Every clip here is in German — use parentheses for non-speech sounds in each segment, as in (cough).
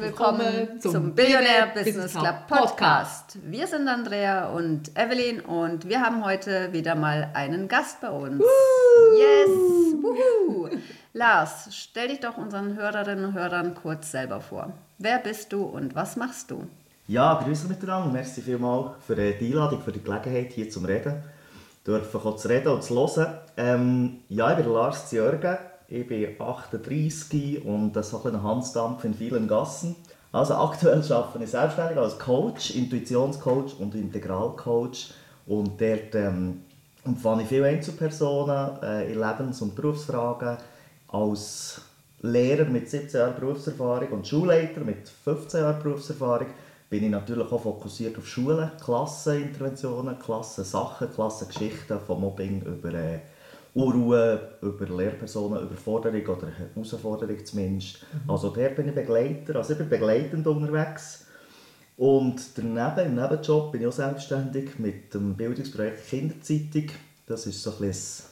willkommen zum Billionaire Business Club Podcast. Wir sind Andrea und Evelyn und wir haben heute wieder mal einen Gast bei uns. Woo! Yes! Woohoo! Lars, stell dich doch unseren Hörerinnen und Hörern kurz selber vor. Wer bist du und was machst du? Ja, grüße miteinander. Merci vielmals für die Einladung, für die Gelegenheit hier zum Reden. Dürfen zu reden und zu hören. Ähm, ja, ich bin Lars Zjörgen. Ich bin 38 und so ein Hansdampf in vielen Gassen. Also aktuell arbeite ich selbstständig als Coach, Intuitionscoach und Integralcoach. Und dort ähm, umfange ich viele Einzelpersonen äh, in Lebens- und Berufsfragen. Als Lehrer mit 17 Jahren Berufserfahrung und Schulleiter mit 15 Jahren Berufserfahrung bin ich natürlich auch fokussiert auf Schulen, Klasseninterventionen, Klassensachen, Klassengeschichten, von Mobbing über äh, Unruhe über Lehrpersonen, Überforderung oder Herausforderung zumindest. Mhm. Also der bin ich Begleiter, also ich bin begleitend unterwegs. Und daneben, im Nebenjob bin ich auch selbstständig mit dem Bildungsprojekt Kinderzeitung. Das ist so ein bisschen,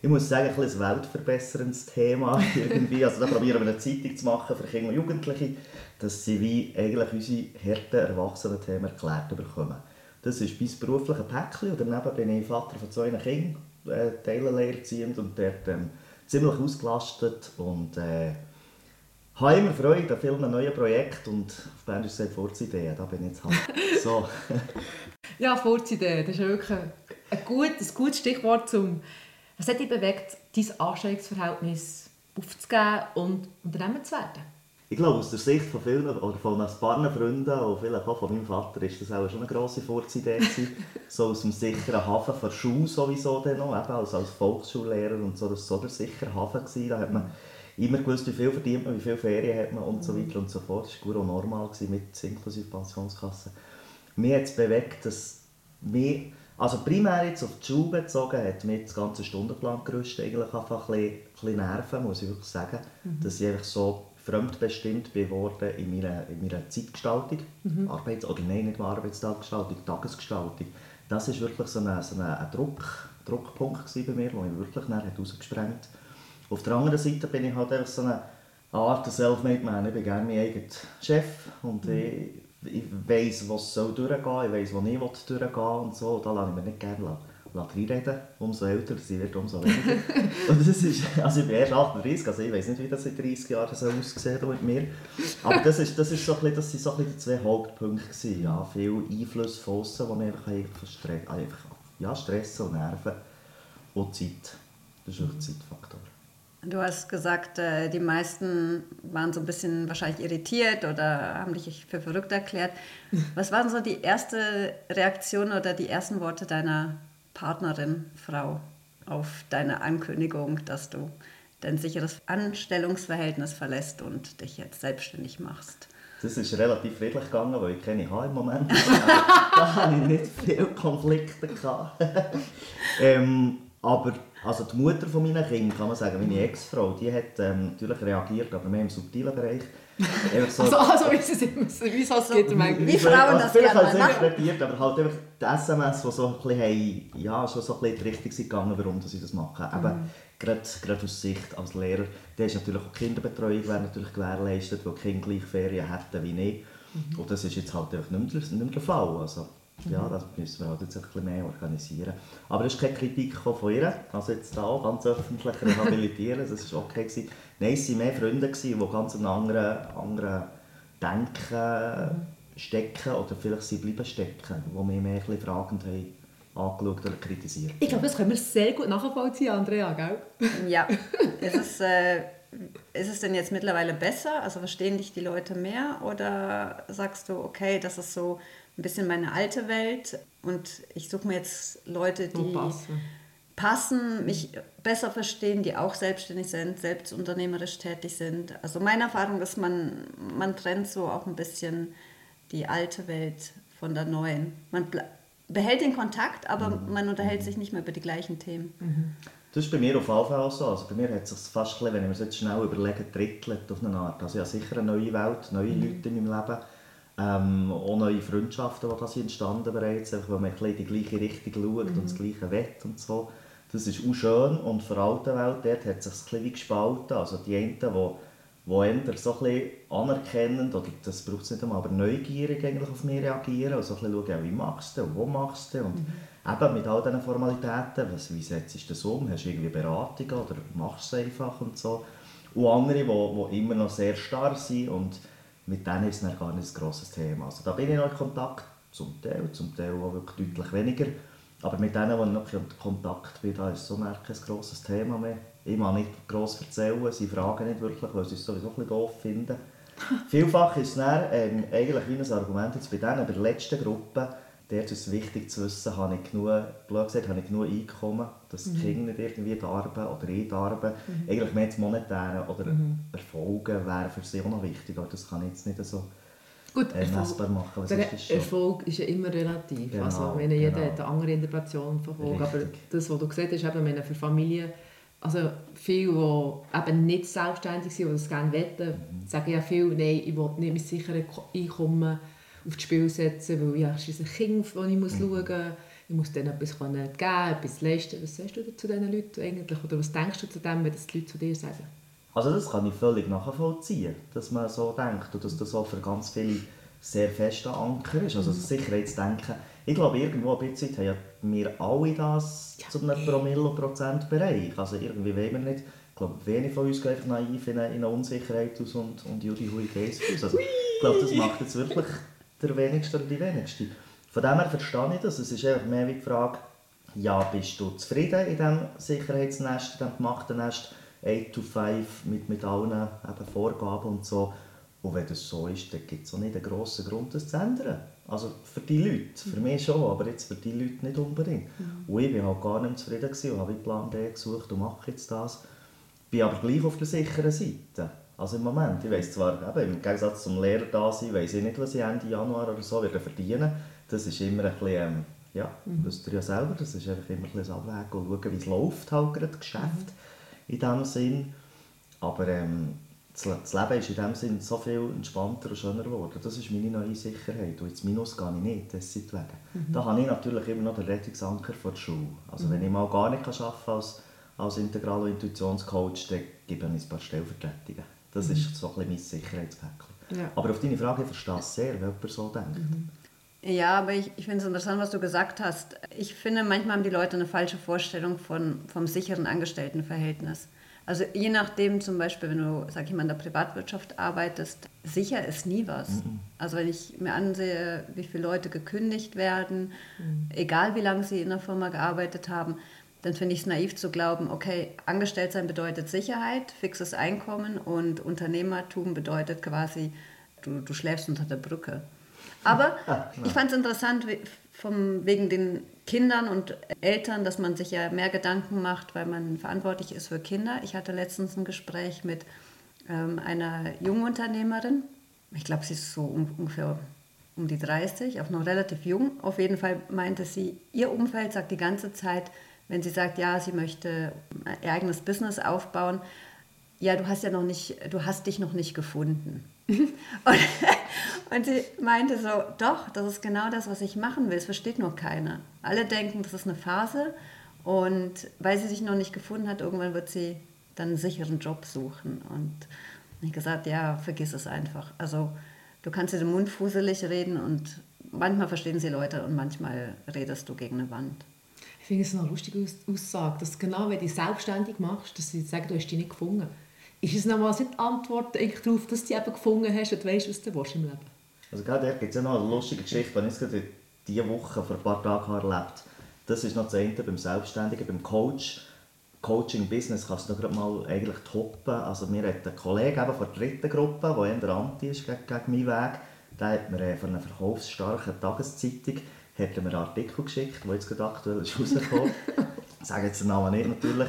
ich muss sagen, ein, ein weltverbesserndes Thema (laughs) irgendwie. Also da probieren wir eine Zeitung zu machen für Kinder und Jugendliche, dass sie wie eigentlich unsere harten Erwachsenen-Themen erklärt bekommen. Das ist mein berufliches Päckchen und daneben bin ich Vater von zwei Kindern äh, Teilenlehre ziehend und dort ähm, ziemlich ausgelastet und äh, habe immer Freude an vielen neuen Projekten und auf Bern ist es Furzideen, da bin ich jetzt halt (laughs) so. ja, Furzideen, das ist wirklich ein, gut, ein gutes Stichwort zum was hat dich bewegt, dein Anstellungsverhältnis aufzugeben und Unternehmer zu werden? Ich glaube, aus der Sicht von vielen oder von ein paar Freunden und vielleicht auch von meinem Vater ist das auch schon eine grosse Furzidee (laughs) so aus dem sicheren Hafen der Schule sowieso dann noch, eben als, als Volksschullehrer und so, das war so der sichere Hafen. Gewesen. Da hat man immer gewusst, wie viel verdient man, wie viele Ferien hat man und so weiter und so fort. Das war gut normal gewesen, mit inklusive Pensionskasse. Mir hat es bewegt, dass wir, also primär jetzt auf die Schule bezogen, hat mir das ganze Stundenplangerüst eigentlich einfach ein bisschen, ein bisschen nerven, muss ich wirklich sagen. Mhm. Dass ich einfach so fremdbestimmt geworden in meiner, in meiner Zeitgestaltung. Mhm. Arbeits-, oder nein, nicht mal Arbeitstaggestaltung, Tagesgestaltung. Das war wirklich so ein, so ein Druck, Druckpunkt bei mir, der mich wirklich herausgesprengt hat. Auf der anderen Seite bin ich halt einfach so eine Art Selfmade Man. Ich bin gerne mein eigener Chef und mhm. ich, ich weiss, was soll durchgehen soll, ich weiss, wo ich durchgehen will und so. Da lasse ich mich nicht gerne lassen reinreden. Umso älter sie wird, umso weniger. (laughs) und das ist, also ich bin erst 38, also ich weiß nicht, wie das in 30 Jahren so aussehen mit mir. Aber das, ist, das, ist so ein das sind so ein die zwei Hauptpunkte. Gewesen. Ja, viel Einfluss von außen, die mich einfach, Stress, einfach ja, stressen und nerven. Und Zeit. Das ist auch ein Zeitfaktor. Du hast gesagt, äh, die meisten waren so ein bisschen wahrscheinlich irritiert oder haben dich für verrückt erklärt. (laughs) Was waren so die erste Reaktion oder die ersten Worte deiner Partnerin, Frau, auf deine Ankündigung, dass du dein sicheres Anstellungsverhältnis verlässt und dich jetzt selbstständig machst? Das ist relativ friedlich gegangen, weil ich keine habe im Moment. (laughs) (laughs) da hatte ich nicht viele Konflikte. (laughs) ähm, aber also die Mutter von meinen Kindern, kann man sagen, meine Ex-Frau, die hat ähm, natürlich reagiert, aber mehr im subtilen Bereich. (laughs) So, also, also wie es immer wie es halt geht, wie, wie Frauen das Vielleicht haben sie interpretiert, aber halt einfach die SMS, die so ein bisschen, ja, schon so ein bisschen in die Richtung sind gegangen, warum sie das machen. Mhm. Eben, gerade, gerade aus Sicht als Lehrer, da ist natürlich auch die Kinderbetreuung wäre natürlich gewährleistet, weil die Kinder gleich Ferien hätten wie ich. Mhm. Und das ist jetzt halt einfach nicht mehr, nicht mehr der Fall. Also, ja, das müssen wir halt jetzt ein bisschen mehr organisieren. Aber es ist keine Kritik von ihr, also jetzt da ganz öffentlich rehabilitieren, das war okay. Gewesen. Nein, es waren mehr Freunde, die ganz einen anderen, anderen Denken stecken oder vielleicht sie bleiben stecken, die mich mehr ein bisschen fragend haben angeschaut oder kritisiert. Ich glaube, das können wir sehr gut nachvollziehen, Andrea, gell? Ja. (laughs) ist, es, äh, ist es denn jetzt mittlerweile besser? Also verstehen dich die Leute mehr? Oder sagst du, okay, das ist so ein bisschen meine alte Welt und ich suche mir jetzt Leute, die passen. Passen, mich besser verstehen, die auch selbstständig sind, selbst unternehmerisch tätig sind. Also meine Erfahrung ist, man, man trennt so auch ein bisschen die alte Welt von der neuen. Man behält den Kontakt, aber mhm. man unterhält sich nicht mehr über die gleichen Themen. Mhm. Das ist bei mir auf jeden Fall auch so. Also bei mir hat es sich fast, wenn ich mir jetzt schnell überlege, drittelt auf eine Art. Also ich habe sicher eine neue Welt, neue mhm. Leute in meinem Leben ähm, auch neue Freundschaften, die da sind entstanden bereits, einfach, weil man ein in die gleiche Richtung schaut mhm. und das gleiche wett und so. Das ist auch schön und für die alte Welt dort hat es sich ein bisschen gespalten. Also die einen, die die eher so ein anerkennend, oder das braucht es nicht einmal, aber neugierig eigentlich auf mich reagieren und so ein bisschen schauen, wie machst du und wo machst du und mhm. eben mit all diesen Formalitäten, was, wie setzt du das um, hast du irgendwie Beratungen oder machst du es einfach und so. Und andere, die, die immer noch sehr starr sind und mit denen ist es gar nicht ein grosses Thema. Also da bin ich noch in Kontakt, zum Teil, zum Teil auch wirklich deutlich weniger. Aber mit denen, die ich noch in Kontakt bin, da ist so kein grosses Thema mehr. Ich mag nicht gross erzählen, sie fragen nicht wirklich, weil sie es sowieso ein bisschen doof finden. (laughs) Vielfach ist es dann, ähm, eigentlich wie ein Argument jetzt bei denen, bei der letzten Gruppe, dort ist es wichtig zu wissen, habe ich genug, blöd gesagt, habe ich genug Einkommen, dass die mhm. Kinder nicht irgendwie darben oder ich darben. Mhm. Eigentlich mehr das Monetäre oder mhm. Erfolge wäre für sie auch noch wichtig, aber das kann ich jetzt nicht so Gut, äh, messbar machen. Der ist Erfolg ist ja immer relativ. Genau, also, wenn jeder genau. hat eine andere Interpretation von Erfolg. Aber das, was du gesagt hast, eben, wenn für Familie, also viele, die eben nicht selbstständig sind oder es gerne wetten, mhm. sagen ja viel, nein, ich will nicht mein sicheres Einkommen aufs Spiel setzen, weil ja, es ist ein Kind, das ich muss mhm. schauen muss. Ich muss denen etwas geben, etwas leisten. Was sagst du zu diesen Leuten eigentlich? Oder was denkst du zu dem, wenn das die Leute zu dir sagen? Also das kann ich völlig nachvollziehen, dass man so denkt und dass das auch für ganz viele sehr fest Anker ist. Also das mhm. Sicherheitsdenken, ich glaube irgendwo ein bisschen haben wir alle das ja. zu einem Promille-Prozent-Bereich. Also irgendwie wollen wir nicht, ich glaube wenig von uns gehen einfach naiv in eine, in eine Unsicherheit aus und, und Judy Hui Geist aus. Also ich glaube, das macht jetzt wirklich der Wenigste oder die Wenigste. Von dem her verstehe ich das. Es ist einfach mehr wie die Frage, ja, bist du zufrieden in diesem Sicherheitsnest, in diesem gemachten Nest, 8 to 5 mit, mit allen eben Vorgaben und so. Und wenn das so ist, dann gibt es auch nicht einen grossen Grund, das zu ändern. Also für die Leute, für mich schon, aber jetzt für die Leute nicht unbedingt. Mhm. Und ich war halt gar nicht zufrieden und habe Plan B gesucht und mache jetzt das. Bin aber gleich auf der sicheren Seite. Also im Moment, ich weiss zwar, eben, im Gegensatz zum Lehrer da sein, weiss ich nicht, was ich Ende Januar oder so werde verdienen. Das ist immer ein bisschen, ähm, ja, mhm. wisst ihr ja selber, das ist einfach immer ein bisschen Abwägen und schauen, wie es läuft halt gerade, das Geschäft. Mhm in diesem Sinn. Aber ähm, das Leben ist in diesem Sinn so viel entspannter und schöner geworden. Das ist meine neue Sicherheit. Und ins Minus gehe ich nicht, deswegen. Mhm. Da habe ich natürlich immer noch den Rettungsanker vor der Schule. Also mhm. wenn ich mal gar nicht arbeiten kann als, als Integral- und Intuitionscoach, dann gebe ich ein paar Stellvertretungen. Das mhm. ist so ein bisschen mein Sicherheitspäckchen. Ja. Aber auf deine Frage, ich verstehe es sehr, wenn jemand so denkt. Ja, aber ich, ich finde es interessant, was du gesagt hast. Ich finde, manchmal haben die Leute eine falsche Vorstellung von, vom sicheren Angestelltenverhältnis. Also je nachdem, zum Beispiel, wenn du, sag ich mal, in der Privatwirtschaft arbeitest, sicher ist nie was. Mhm. Also wenn ich mir ansehe, wie viele Leute gekündigt werden, mhm. egal wie lange sie in der Firma gearbeitet haben, dann finde ich es naiv zu glauben, okay, angestellt sein bedeutet Sicherheit, fixes Einkommen und Unternehmertum bedeutet quasi, du, du schläfst unter der Brücke. Aber (laughs) ah, ich fand es interessant, vom, wegen den Kindern und Eltern, dass man sich ja mehr Gedanken macht, weil man verantwortlich ist für Kinder. Ich hatte letztens ein Gespräch mit ähm, einer jungen Unternehmerin. Ich glaube, sie ist so um, ungefähr um die 30, auch noch relativ jung. Auf jeden Fall meinte sie, ihr Umfeld sagt die ganze Zeit, wenn sie sagt, ja, sie möchte ihr eigenes Business aufbauen, ja, du hast ja noch nicht, du hast dich noch nicht gefunden. (laughs) und, und sie meinte so, doch, das ist genau das, was ich machen will. Es versteht nur keiner. Alle denken, das ist eine Phase. Und weil sie sich noch nicht gefunden hat, irgendwann wird sie dann einen sicheren Job suchen. Und ich gesagt, ja, vergiss es einfach. Also du kannst dir den Mund fuselig reden und manchmal verstehen sie Leute und manchmal redest du gegen eine Wand. Ich finde es eine lustige Aussage, dass genau wenn du dich selbstständig machst, dass sie sagen, du hast dich nicht gefunden ist es nochmals nicht die Antwort darauf, dass du eben gefunden hast und weißt, was du willst im Leben? Also gerade gibt es ja noch eine lustige Geschichte, die ich gerade diese Woche vor ein paar Tagen erlebt Das ist noch das eine beim Selbstständigen, beim Coach. Coaching-Business kannst du gerade mal eigentlich toppen. Also mir hat ein Kollege eben von der dritten Gruppe, der eher anti ist gegen, gegen meinen Weg, der hat mir äh, von einer verkaufsstarken Tageszeitung hat mir einen Artikel geschickt, der jetzt gerade aktuell (laughs) ist rausgekommen. ich sage jetzt den Namen nicht natürlich.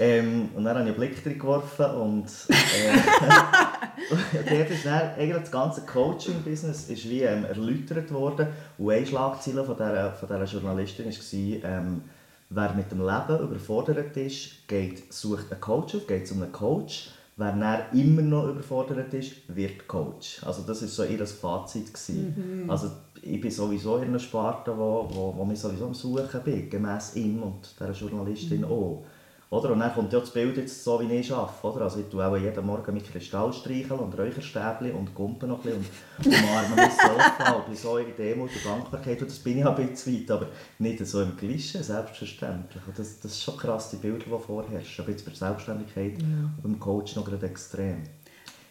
Ähm, und dann habe ich einen Blick drin geworfen und äh, (laughs) (laughs) dort ist dann, eigentlich das ganze Coaching-Business ist wie ähm, erläutert worden und eine Schlagzeile von dieser, von dieser Journalistin war, ähm, wer mit dem Leben überfordert ist, geht, sucht einen Coach auf, geht zu einem Coach. Wer dann immer noch überfordert ist, wird Coach. Also das war so ihr Fazit. Mhm. Also ich bin sowieso in einer Sparte, wo, wo, wo ich sowieso am Suchen bin, gemäss ihm und dieser Journalistin mhm. auch. Oder? Und dann kommt ja das Bild jetzt so, wie ich arbeite. Oder? Also ich tue auch jeden Morgen mit Kristall streicheln und Räucherstäbchen und Gumpen noch ein bisschen und umarme mich Sofa und so in Demut und Dankbarkeit. Und das bin ich ein bisschen weit, aber nicht so im Klischee, selbstverständlich. Und das, das ist schon krass, die Bilder, die vorherrschen. Aber jetzt bei der Selbstständigkeit ja. und beim Coach noch gerade extrem.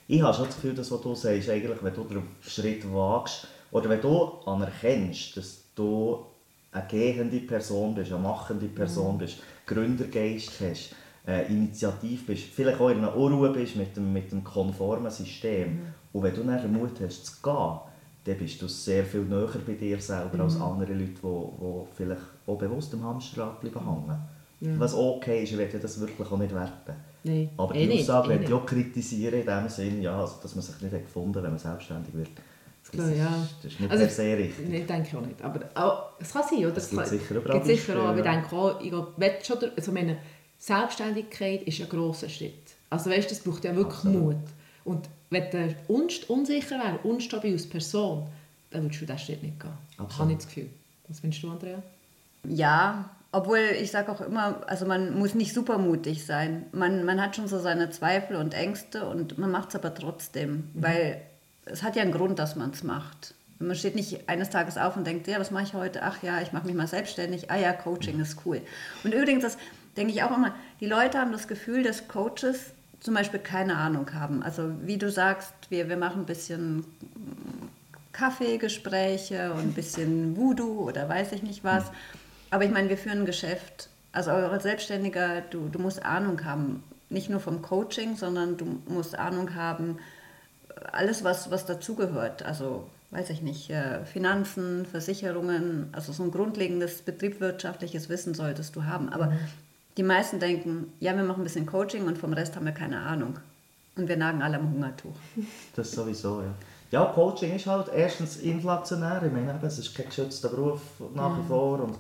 Ich habe schon das Gefühl, dass was du sagst, eigentlich, wenn du den Schritt wagst, oder wenn du anerkennst, dass du eine gehende Person bist, eine machende Person mhm. bist, Gründergeist hast, äh, initiativ bist, vielleicht auch in einer Unruhe bist mit dem, mit dem konformen System. Mhm. Und wenn du dann den Mut hast zu gehen, dann bist du sehr viel näher bei dir selber mhm. als andere Leute, die, die vielleicht auch bewusst am Hamsterrad bleiben hängen. Ja. Was okay ist, ich werde das wirklich auch nicht werten. Nee. Aber eh die Aussage eh werde ich auch kritisieren in dem Sinne, ja, also, dass man sich nicht gefunden hat, wenn man selbstständig wird. Das, Klar, ja. das ist nicht also, sehr richtig. Nee, denke ich auch nicht. Aber auch, es kann sein, oder? Es gibt kann, sicher auch gibt sicher auch, aber ich denke auch, ich glaube, schon, also meine Selbstständigkeit ist ein grosser Schritt. Also weißt, das braucht ja wirklich Absolut. Mut. Und wenn du unsicher wärst, unstabil als Person, dann würdest du diesen Schritt nicht gehen. Absolut. Habe ich das Gefühl. Was findest du, Andrea? Ja, obwohl ich sage auch immer, also man muss nicht supermutig sein. Man, man hat schon so seine Zweifel und Ängste und man macht es aber trotzdem, mhm. weil es hat ja einen Grund, dass man es macht. Man steht nicht eines Tages auf und denkt, ja, was mache ich heute? Ach ja, ich mache mich mal selbstständig. Ah ja, Coaching ist cool. Und übrigens, das denke ich auch immer, die Leute haben das Gefühl, dass Coaches zum Beispiel keine Ahnung haben. Also wie du sagst, wir, wir machen ein bisschen Kaffeegespräche und ein bisschen (laughs) Voodoo oder weiß ich nicht was. Aber ich meine, wir führen ein Geschäft. Also als Selbstständiger, du, du musst Ahnung haben, nicht nur vom Coaching, sondern du musst Ahnung haben, alles, was, was dazugehört. Also, weiß ich nicht, äh, Finanzen, Versicherungen, also so ein grundlegendes betriebswirtschaftliches Wissen solltest du haben. Aber mhm. die meisten denken, ja, wir machen ein bisschen Coaching und vom Rest haben wir keine Ahnung. Und wir nagen alle am Hungertuch. (laughs) Das sowieso, ja. Ja, Coaching ist halt erstens inflationär. Ich meine, es ist kein geschützter Beruf nach wie mhm. vor. Und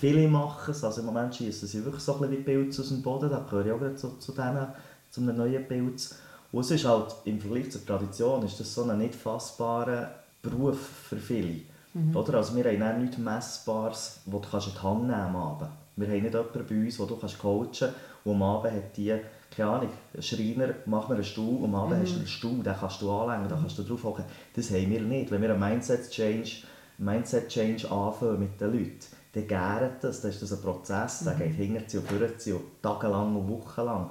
viele machen es. Also im Moment schießen sie wirklich so ein bisschen wie Pilze aus dem Boden. Da gehöre ich auch zu, zu, denen, zu einem neuen Pilz. Und es ist halt, im Vergleich zur Tradition, ist das so ein nicht fassbarer Beruf für viele. Mhm. Oder? Also wir haben nichts Messbares, das du in die Hand nehmen kannst. Wir haben nicht jemanden bei uns, den du coachen kannst, und am Abend hat die, keine Ahnung, ein Schreiner, mach mir einen Stuhl, und am Abend mhm. hast du einen Stuhl, den kannst du anlegen, da kannst du drauf hocken. Das haben wir nicht. Wenn wir einen Mindset-Change Mindset -Change anfangen mit den Leuten, dann gärt das, dann ist das ein Prozess, der mhm. geht hinter und vorne und tagelang und wochenlang.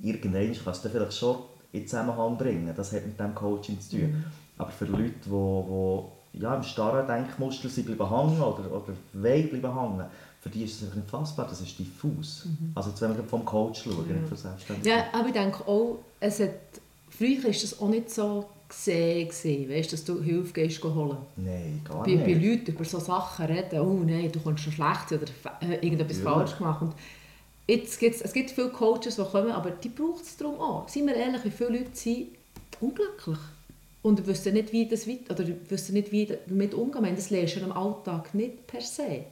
Irgendwann kannst du vielleicht schon in Zusammenhang bringen. Das hat mit dem Coaching zu tun. Mhm. Aber für Leute, die, die ja, im starren Denkmuster sind bleiben hängen oder, oder wollen bleiben hängen, für die ist es einfach nicht fassbar, das ist diffus. Mhm. Also wenn wir vom Coach schauen, ja. nicht von Selbstständigkeit. Ja, aber ich denke auch, es hat, früher war das auch nicht so gesehen, gewesen, weißt, dass du Hilfe gehst holen. Nein, gar bei, nicht. Bei Leuten über solche Sachen reden, oh nein, du kommst schon schlecht oder äh, irgendetwas ja. falsch gemacht. Und Jetzt gibt's, es gibt viele Coaches, die kommen, aber die braucht es darum auch. Seien wir ehrlich, wie viele Leute sind unglücklich und wissen nicht, wie das weit, oder wissen nicht, wie damit umgehen. das lernst du im Alltag nicht per se.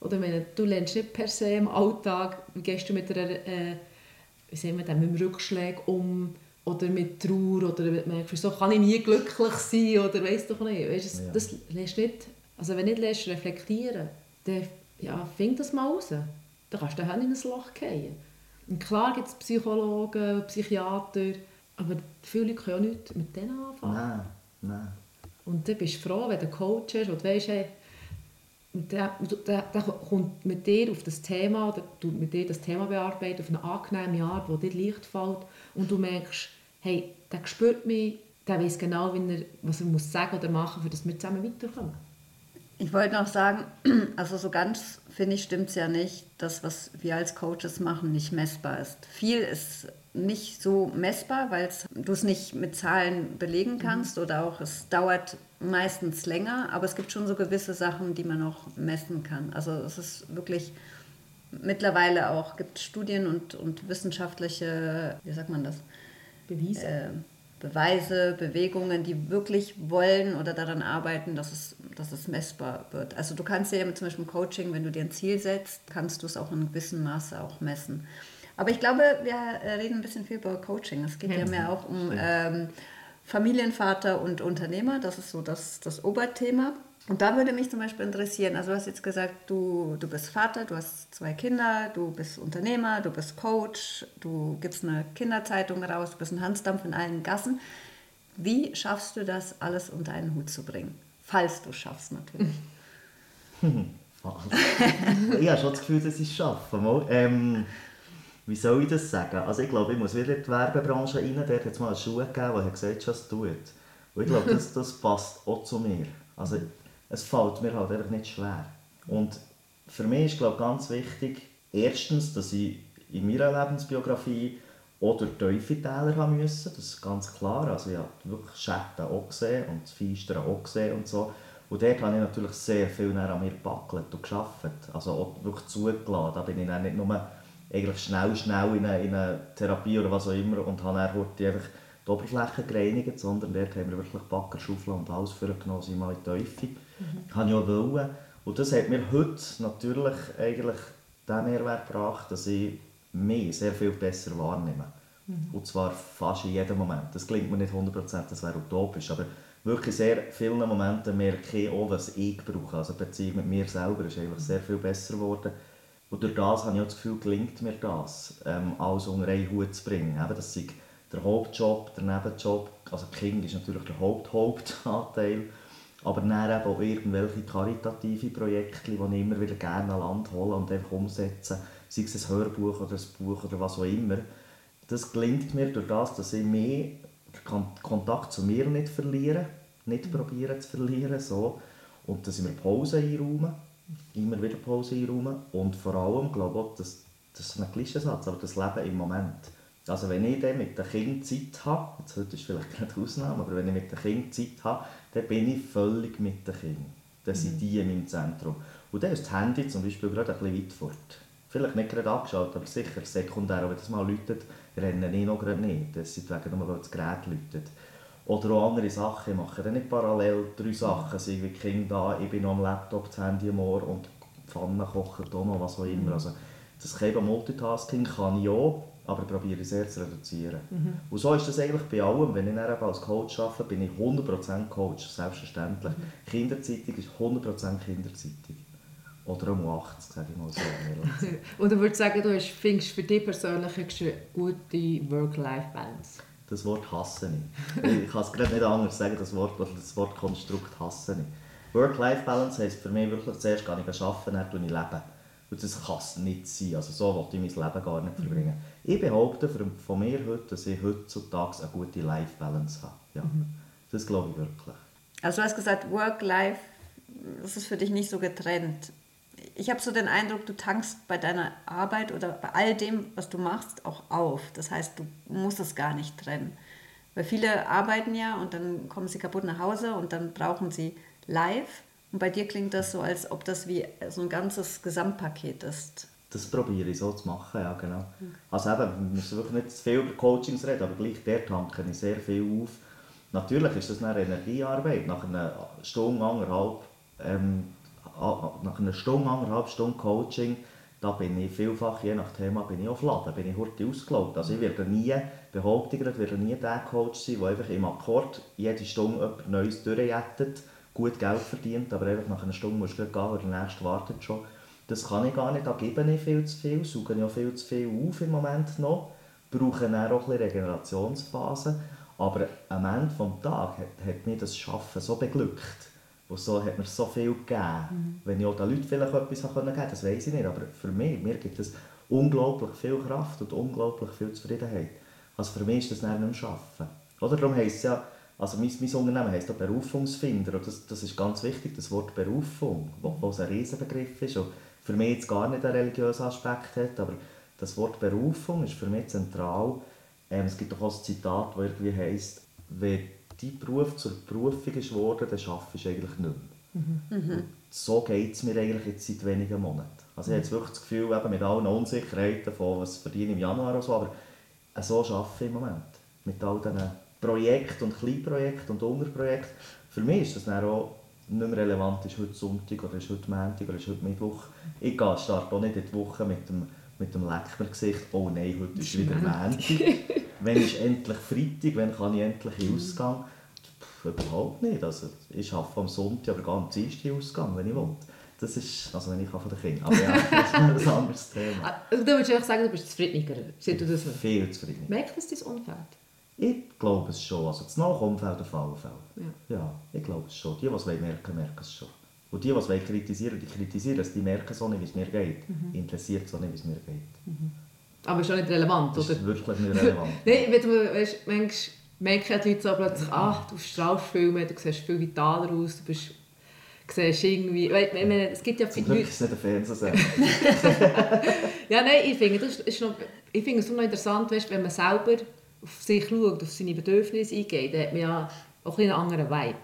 Oder meine, du lernst nicht per se im Alltag, wie gehst du mit einer, äh, wie sagen wir das, mit einem Rückschlag um oder mit Trauer oder mit merkst, so kann ich nie glücklich sein oder weißt du nicht. Weißt, das, ja. das lernst nicht, also wenn du nicht lernst reflektieren, dann ja, fing das mal raus dann kannst du in ein Loch fallen. Und klar gibt es Psychologen, Psychiater, aber viele Leute können ja nichts mit denen anfangen. Nein, nein. Und dann bist du froh, wenn du einen Coach hast, und weißt, hey, der, der, der kommt mit dir auf das Thema, oder du mit dir das Thema bearbeitet, auf eine angenehme Art, die dir leicht fällt, und du merkst, hey, der spürt mich, der weiß genau, er, was er muss sagen oder machen muss, damit wir zusammen weiterkommen. Ich wollte noch sagen, (clears throat) also so ganz finde ich stimmt es ja nicht, dass was wir als Coaches machen nicht messbar ist. Viel ist nicht so messbar, weil du es nicht mit Zahlen belegen mhm. kannst mhm. oder auch es dauert meistens länger, aber es gibt schon so gewisse Sachen, die man auch messen kann. Also es ist wirklich mittlerweile auch gibt Studien und, und wissenschaftliche, wie sagt man das? Bewiese. Äh, Beweise, Bewegungen, die wirklich wollen oder daran arbeiten, dass es, dass es messbar wird. Also du kannst ja zum Beispiel im Coaching, wenn du dir ein Ziel setzt, kannst du es auch in gewissem Maße auch messen. Aber ich glaube, wir reden ein bisschen viel über Coaching. Es geht ja, ja mehr auch um ähm, Familienvater und Unternehmer. Das ist so das, das Oberthema. Und da würde mich zum Beispiel interessieren, also du hast jetzt gesagt, du, du bist Vater, du hast zwei Kinder, du bist Unternehmer, du bist Coach, du gibst eine Kinderzeitung raus, du bist ein Hansdampf in allen Gassen. Wie schaffst du das alles unter einen Hut zu bringen? Falls du schaffst natürlich. (laughs) ich habe schon das Gefühl, dass ich es schaffe. Ähm, wie soll ich das sagen? Also ich glaube, ich muss wieder in die Werbebranche rein. Dort hat es mal eine Schuhe gegeben, die hat gesagt, was tut. Und ich glaube, das, das passt auch zu mir. Also es fällt mir halt einfach nicht schwer. Und für mich ist glaube ganz wichtig, erstens, dass ich in meiner Lebensbiografie durch tiefe Täler haben müssen. Das ist ganz klar. Also ich habe wirklich Schatten auch gesehen und das Feistern auch gesehen und so. Und dort habe ich natürlich sehr viel an mir gebackelt und geschafft. Also auch wirklich zugelassen. Da bin ich dann nicht nur eigentlich schnell, schnell in eine, in eine Therapie oder was auch immer und habe dann einfach die Oberfläche gereinigt, sondern dort haben wir wirklich Backer, Schaufeln und alles vorgenommen, sind mal in die Teufel. Mhm. Habe ich auch wollen. Und das hat mir heute natürlich eigentlich den Mehrwert gebracht, dass ich mich sehr viel besser wahrnehme. Mhm. Und zwar fast in jedem Moment. Das klingt mir nicht 100%, das wäre utopisch, aber wirklich sehr vielen Momenten merke ich auch, was ich brauche. Also die Beziehung mit mir selber ist eigentlich sehr viel besser geworden. Und durch das habe ich auch das Gefühl, gelingt mir das, ähm, alles unter einen Hut zu bringen. Eben, das ist der Hauptjob, der Nebenjob. Also King ist natürlich der Haupthauptanteil. Aber dann eben auch irgendwelche karitative Projekte, die ich immer wieder gerne an Land hole und einfach umsetze. Sei es ein Hörbuch oder ein Buch oder was auch immer. Das gelingt mir durch das, dass ich mehr den Kontakt zu mir nicht verliere, nicht mhm. probiere zu verlieren, so. und dass ich mir Pause einräume, immer wieder Pause einräume und vor allem, glaube ich, das, das ist ein Klischeesatz, aber das Leben im Moment. Also wenn ich dann mit den Kindern Zeit habe, jetzt heute ist vielleicht keine Ausnahme, aber wenn ich mit den Kindern Zeit habe, dann bin ich völlig mit den Kindern. Dann sind mhm. die in meinem Zentrum. Und dann ist das Handy zum Beispiel gerade ein bisschen weit fort. Vielleicht nicht gerade angeschaut, aber sicher sekundär. wenn das mal läutet, rennen ich noch gerade nicht. Das ist wegen nur, weil das Gerät läutet. Oder auch andere Sachen. Ich mache dann nicht parallel drei Sachen. Sie wie Kinder da, ich bin noch am Laptop, das Handy am Ohr und Pfanne kochen, noch was auch immer. Mhm. Also, das Multitasking kann ich auch aber ich probiere sehr zu reduzieren. Mhm. Und so ist das eigentlich bei allem. Wenn ich als Coach arbeite, bin ich 100% Coach, selbstverständlich. Mhm. Kinderzeitung ist 100% Kinderzeitung. Oder um 80, sage ich mal so. Und (laughs) du würdest sagen, du findest für dich persönlich eine gute Work-Life-Balance? Das Wort hasse ich. ich kann es gerade nicht anders sagen, das Wort, das Wort Konstrukt hasse ich. Work-Life-Balance heisst für mich wirklich, zuerst gar nicht arbeiten, dann lebe ich. Und das kann es nicht sein. Also so wollte ich mein Leben gar nicht verbringen. Ich behaupte von mir heute, dass ich heutzutage eine gute Life-Balance habe. Ja, mhm. Das glaube ich wirklich. Also du hast gesagt, Work-Life, das ist für dich nicht so getrennt. Ich habe so den Eindruck, du tankst bei deiner Arbeit oder bei all dem, was du machst, auch auf. Das heißt, du musst es gar nicht trennen. Weil viele arbeiten ja und dann kommen sie kaputt nach Hause und dann brauchen sie live und bei dir klingt das so, als ob das wie so ein ganzes Gesamtpaket ist. Das probiere ich so zu machen, ja genau. Also eben, wir müssen wirklich nicht zu viel über Coachings reden, aber gleich der tanke ich sehr viel auf. Natürlich ist das eine Energiearbeit. Nach einer Stunde, anderthalb, ähm, nach einer Stunde, anderthalb Stunden Coaching, da bin ich vielfach, je nach Thema, bin ich auf Laden, bin ich heute ausgelaugt. Also ich werde nie, behaupte ich, werde nie der Coach sein, der einfach im Akkord jede Stunde etwas Neues durchjettet gut Geld verdient, aber einfach nach einer Stunde musst du gehen, weil der Nächste wartet schon. Das kann ich gar nicht, da gebe ich viel zu viel, ich auch viel zu viel auf im Moment noch, brauche dann auch ein bisschen Regenerationsphase, aber am Ende des Tages hat, hat mir das Schaffen so beglückt, und so hat mir so viel gegeben. Mhm. Wenn ich auch den Leuten vielleicht etwas geben konnte, das weiß ich nicht, aber für mich, mir gibt es unglaublich viel Kraft und unglaublich viel Zufriedenheit. Also für mich ist das nicht mehr Schaffen. Oder darum heisst es ja, also mein, mein Unternehmen heisst Berufungsfinder und das, das ist ganz wichtig, das Wort Berufung, was ein Riesenbegriff ist und für mich jetzt gar nicht einen religiösen Aspekt hat, aber das Wort Berufung ist für mich zentral. Ähm, es gibt auch ein Zitat, das irgendwie heisst, wenn dein Beruf zur Berufung ist geworden, dann arbeitest du eigentlich nicht mehr. Mhm. So geht es mir eigentlich jetzt seit wenigen Monaten. Also ich habe jetzt wirklich das Gefühl, eben mit allen Unsicherheiten von was verdiene ich im Januar oder so, aber so arbeite ich im Moment. Mit all diesen Projekt und Kleinprojekt und Unterprojekt. Für mich ist das dann auch nicht mehr relevant, ist heute Sonntag oder ist heute Montag oder ist heute Mittwoch. Ich gehe, starte auch nicht in die Woche mit dem, mit dem Leckmer-Gesicht, oh nein, heute ist wieder Montag. wenn ist endlich Freitag, wenn kann ich endlich in Ausgang. Überhaupt nicht. Also, ich arbeite am Sonntag oder gehe am Dienstag ausgegangen, wenn ich will. Das ist, also wenn ich von den Kindern. Aber ja, das ist ein anderes Thema. (laughs) Also, du würdest einfach sagen, du bist zufriedener. Du das Viel zufriedener. Merkt das dein Umfeld? Ich glaube es schon. Also das Nachumfeld auf alle Fälle. Ja. ja, ich glaube es schon. Die, die es merken, merken es schon. Und die, die es kritisieren die kritisieren es. Die merken so nicht, wie es mir geht. Mhm. Interessiert so nicht, wie es mir geht. Mhm. Aber ist schon nicht relevant, oder? Das ist wirklich nicht (laughs) relevant. Nein, wenn du, weißt, manchmal merken die Leute so plötzlich, ach, du strahlst viel mehr, du siehst viel vitaler aus, du bist siehst irgendwie, ich meine, es gibt ja viele Leute... ist nicht ein Fernsehsender. (laughs) ja, nein, ich finde, das ist noch, ich finde es noch interessant, weißt, wenn man selber sich schaut, auf seine Bedürfnisse eingeht, dann hat man ja auch ein einen anderen Vibe.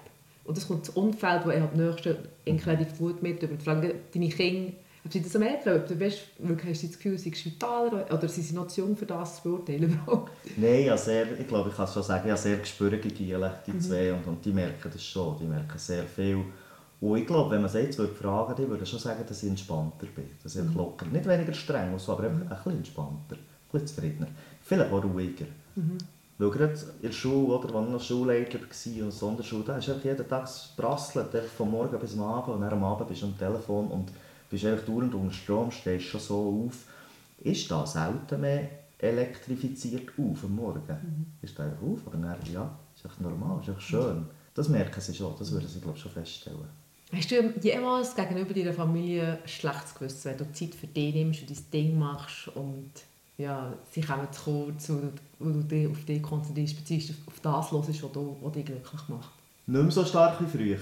Und das kommt das Umfeld, das am nächsten relativ gut mit über Fragen, deine Kinder, ob sie das merken, ob du weißt, wirklich hast du das Gefühl, sie ist vitaler oder sind sie noch zu jung für das zu beurteilen? Nein, ja, sehr, ich glaube, ich kann es schon sagen, ich habe sehr gespürige Giele, die mhm. zwei, und, und die merken das schon, die merken sehr viel. Und ich glaube, wenn man sie jetzt fragen würde, würde ich schon sagen, dass ich entspannter bin, dass ich mhm. locker, nicht weniger streng, aber einfach ein bisschen entspannter, ein bisschen zufriedener, vielleicht auch ruhiger. Mhm. Weil gerade in der Schule, oder, als ich noch Schulleiter war und Sonderschule, da ist jeden Tag prasselt, von morgen bis am Abend und dann am Abend bist du am Telefon und bist einfach dauernd unter Strom, stehst schon so auf. Ist da selten mehr elektrifiziert auf am Morgen? Mhm. Ist da einfach auf, aber dann, ja, ist echt normal, ist echt schön. Das merken sie schon, das würden sie glaube schon feststellen. Hast du jemals gegenüber deiner Familie ein schlechtes Gewissen, wenn du Zeit für dich nimmst und dein Ding machst und ja, sie kommen zu kurz, wo du dich auf dich konzentrierst, beziehungsweise auf das hörst, was, was dich glücklich macht? Nicht mehr so stark wie früher.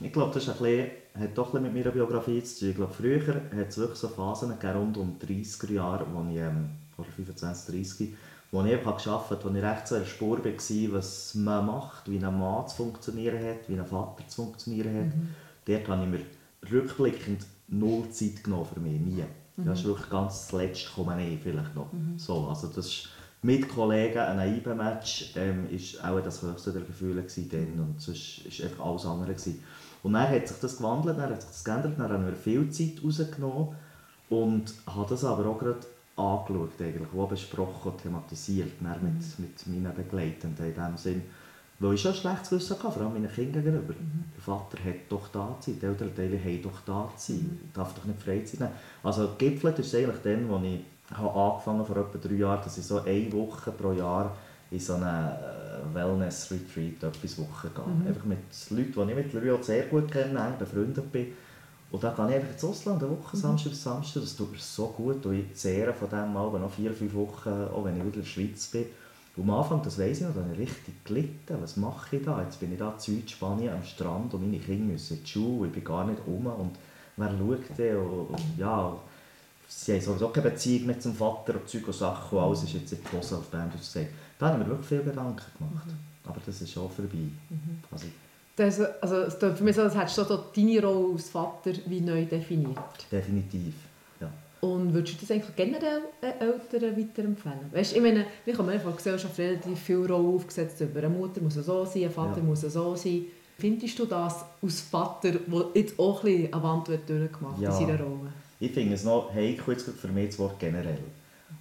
Ich glaube, das ist ein bisschen, hat doch ein mit meiner Biografie zu tun. Ich glaube, früher hat es wirklich so Phasen gegeben, rund um die 30er Jahre, wo ich, ähm, oder 25, 30, wo ich einfach gearbeitet habe, wo ich recht so in der Spur war, was man macht, wie ein Mann zu funktionieren hat, wie ein Vater zu funktionieren hat. Mhm. Dort habe ich mir rückblickend null Zeit genommen für mich, nie. Mhm. Das ist wirklich ganz das Letzte kommen ich vielleicht noch. Mhm. So, also das ist mit Kollegen ein IBE-Match ähm, ist auch das höchste der Gefühle dann und sonst war einfach alles andere. Gewesen. Und dann hat sich das gewandelt, dann hat sich das geändert, dann haben wir viel Zeit rausgenommen und habe das aber auch gerade angeschaut, eigentlich, auch besprochen und thematisiert dann mit, mhm. mit meinen Begleitenden in dem Sinn. Weil ich schon ein schlechtes Gewissen hatte, vor allem meinen Kindern gegenüber. Mhm. Der Vater hat doch da zu sein, die älteren Teile haben doch da zu sein, mhm. darf doch nicht frei sein. Also gipfelt ist eigentlich dann, als ich habe angefangen vor etwa drei Jahren, dass ich so eine Woche pro Jahr in so einen äh, Wellness-Retreat etwas Wochen gehe. Mhm. Einfach mit Leuten, die ich mittlerweile sehr gut kenne, eng befreundet bin. Und dann gehe ich einfach ins Ausland, eine Woche, mhm. Samstag bis Samstag. Das tut mir so gut. Und ich zehre von dem mal noch vier, fünf Wochen, auch wenn ich wieder in der Schweiz bin. Und am Anfang, das weiss ich noch, da habe ich richtig gelitten. Was mache ich da? Jetzt bin ich da in Südspanien am Strand und meine Kinder müssen in die Schule. Ich bin gar nicht um. Und wer schaut denn? Und, ja, sie haben sowieso keine Beziehung mit dem Vater und Zeug und Sachen und alles ist jetzt in die Hose auf Berndeutsch gesagt. Da haben wir wirklich viel Gedanken gemacht. Mhm. Aber das ist auch vorbei. Mhm. Also, das, also, für mich so, als hättest du so deine Rolle als Vater wie neu definiert. Definitiv. Und würdest du das eigentlich generell Eltern weiterempfehlen? Weißt, ich meine, wir von der Gesellschaft relativ viel Rolle aufgesetzt. Über eine Mutter muss so sein, ein Vater ja. muss so sein. Findest du das als Vater, der jetzt auch ein bisschen eine Wand durchgemacht ja. in seiner Rolle? Ich finde es noch heikel für mich das Wort generell.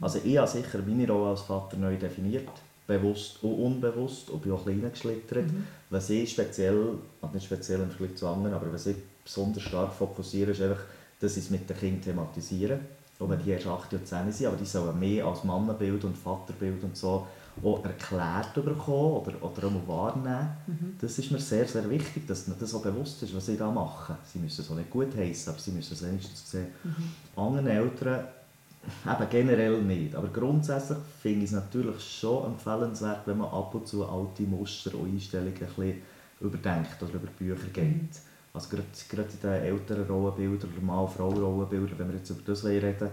Also ich habe sicher meine Rolle als Vater neu definiert, bewusst und unbewusst, und bin auch klein geschlittert. Mhm. Was ich speziell, also nicht speziell im Vergleich zu anderen, aber was ich besonders stark fokussiere, ist einfach, dass ich es mit den Kindern thematisiere. Auch wenn die erst 8 oder 10 sind, aber die sollen mehr als Mannenbild und Vaterbild und so auch erklärt bekommen oder, oder auch wahrnehmen. Mhm. Das ist mir sehr, sehr wichtig, dass man das so bewusst ist, was sie da machen. Sie müssen es auch nicht gut heißen, aber sie müssen es wenigstens sehen. Mhm. Anderen Eltern eben generell nicht. Aber grundsätzlich finde ich es natürlich schon empfehlenswert, wenn man ab und zu alte Muster und Einstellungen ein bisschen überdenkt oder über Bücher geht. Mhm. Also gerade, gerade in den älteren Rollenbildern oder Mann-Frau-Rollenbildern, wenn wir jetzt über das reden,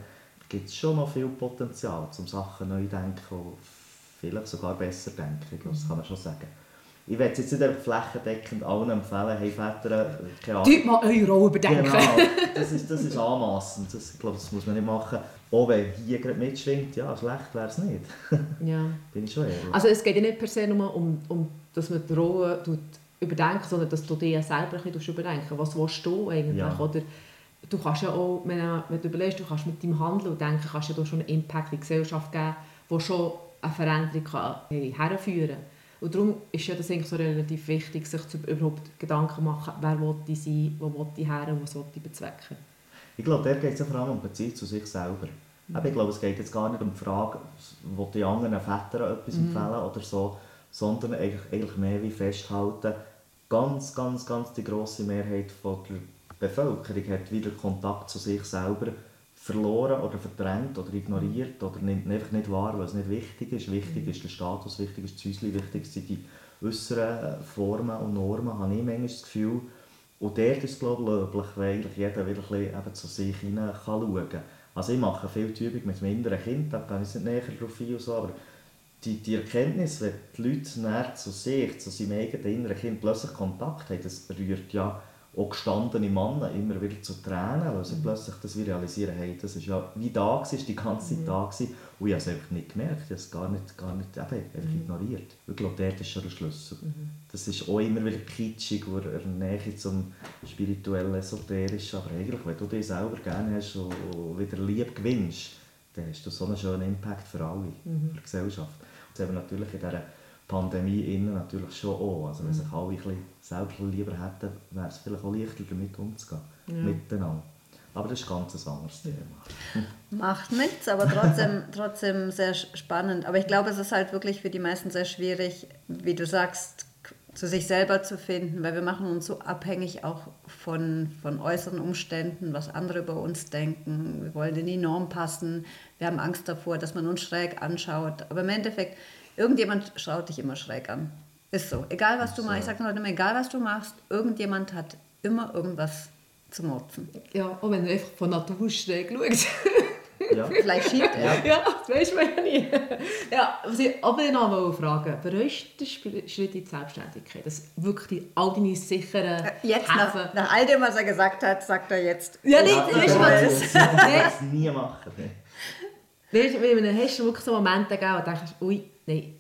gibt es schon noch viel Potenzial, um Sachen neu zu denken vielleicht sogar besser denken. Das kann man schon sagen. Ich werde jetzt nicht flächendeckend allen empfehlen, hey Väter, keine Ahnung. Tut mal eure Rolle bedenken. Genau, das ist, das ist anmassend. Das, ich glaube, das muss man nicht machen. Auch wenn hier gerade mitschwingt, ja, schlecht wäre es nicht. Ja. (laughs) Bin ich schon ehrlich. Also es geht ja nicht per se nur um, um dass man die Rolle überdenkt, sondern dass du dir selber ein bisschen überdenken Was willst du eigentlich? Ja. Oder du kannst ja auch, wenn, du überlegst, du kannst mit deinem Handeln und Denken kannst ja schon einen Impact in die Gesellschaft geben, der schon eine Veränderung kann herführen kann. Und darum ist ja das eigentlich so relativ wichtig, sich zu, überhaupt Gedanken machen, wer will ich sein, wo will ich her und was will ich bezwecken. Ich glaube, der geht es ja vor allem um Beziehung zu sich selber. Mhm. ich glaube, es geht jetzt gar nicht um die Frage, wo die anderen Väter etwas mhm. empfehlen oder so, sondern eigentlich, eigentlich mehr wie festhalten, ganz, ganz, ganz die grosse Mehrheit von der Bevölkerung hat wieder Kontakt zu sich selber verloren oder verdrängt oder ignoriert oder nimmt einfach nicht wahr, weil es nicht wichtig ist. Wichtig mhm. ist der Status, wichtig ist das Häuschen, wichtig sind die äußeren Formen und Normen, habe ich manchmal das Gefühl. Und dort ist es glaube ich löblich, weil jeder wieder ein bisschen zu sich hinein schauen kann. Also ich mache viel Übung mit meinem inneren Kind, da kann ich nicht näher darauf ein, so, aber die, die Erkenntnis, wenn die Leute näher zu sich, zu seinem eigenen inneren Kind plötzlich Kontakt haben, das berührt ja auch gestandene Männer immer wieder zu Tränen, weil sie mhm. plötzlich das realisieren, hey, das ist ja wie da war, die ganze Zeit mhm. da gewesen, und ich habe es einfach nicht gemerkt, ich habe es gar nicht, gar nicht eben, einfach mhm. ignoriert. Ich glaube, dort ist schon der Schlüssel. Mhm. Das ist auch immer wieder kitschig, wo er Nähe zum spirituellen, esoterischen, aber eigentlich, wenn du dich selber gerne hast und wieder Liebe gewinnst, dann hast du so einen schönen Impact für alle, mhm. für die Gesellschaft. Das haben wir natürlich in dieser Pandemie innen natürlich schon auch. Also wenn sich alle ein bisschen selber lieber hätten, wäre es vielleicht auch leichter damit umzugehen, ja. miteinander. Aber das ist ein ganz anderes Thema. (laughs) Macht nichts, aber trotzdem, (laughs) trotzdem sehr spannend. Aber ich glaube, es ist halt wirklich für die meisten sehr schwierig, wie du sagst, zu sich selber zu finden, weil wir machen uns so abhängig auch von, von äußeren Umständen, was andere über uns denken. Wir wollen in die Norm passen. Wir haben Angst davor, dass man uns schräg anschaut. Aber im Endeffekt, irgendjemand schaut dich immer schräg an. Ist so. Egal was du machst, ich sage Leuten immer, egal was du machst, irgendjemand hat immer irgendwas zu motzen. Ja, auch wenn du einfach von Natur schräg schaust. Ja. Vielleicht schiebt er. Ja, das weiß man ja nie. Ja, was ich aber noch fragen bereust du den Schritt in die Selbstständigkeit? Das wirklich die, all deine sicheren äh, Jetzt, nach, nach, all dem, was er gesagt hat, sagt er jetzt. Ja, nicht, ja, weißt du was? Das nie machen. Weißt du, dann hast du wirklich so Momente gegeben, wo du denkst, ui, nein,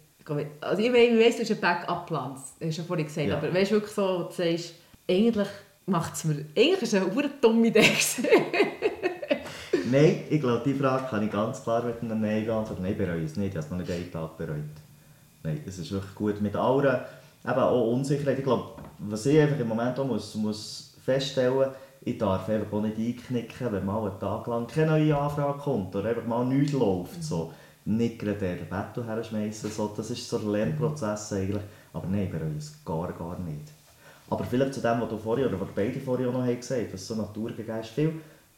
also ich weiss, du hast einen Backup-Plan, hast du ja vorhin gesagt, ja. aber weißt du wirklich so, du sagst, eigentlich macht es mir, eigentlich ist es eine dumme Idee Nein, ich glaube, diese Frage kann ich ganz klar mit einem Nein beantworten. Nein, bereue es nicht. Ich habe noch nicht einen Tag bereut. Nein, es ist wirklich gut. Mit aller eben auch Unsicherheit. Ich glaube, was ich einfach im Moment auch muss, muss feststellen ich darf einfach auch nicht einknicken, wenn mal einen Tag lang keine neue Anfrage kommt oder einfach mal nichts läuft. So. Nicht den Battle herschmeißen. So. Das ist so ein Lernprozess eigentlich. Aber nein, bereue es gar, gar nicht. Aber vielleicht zu dem, was du vorher oder was beide vorher noch gesagt haben, dass so naturgegeben ist.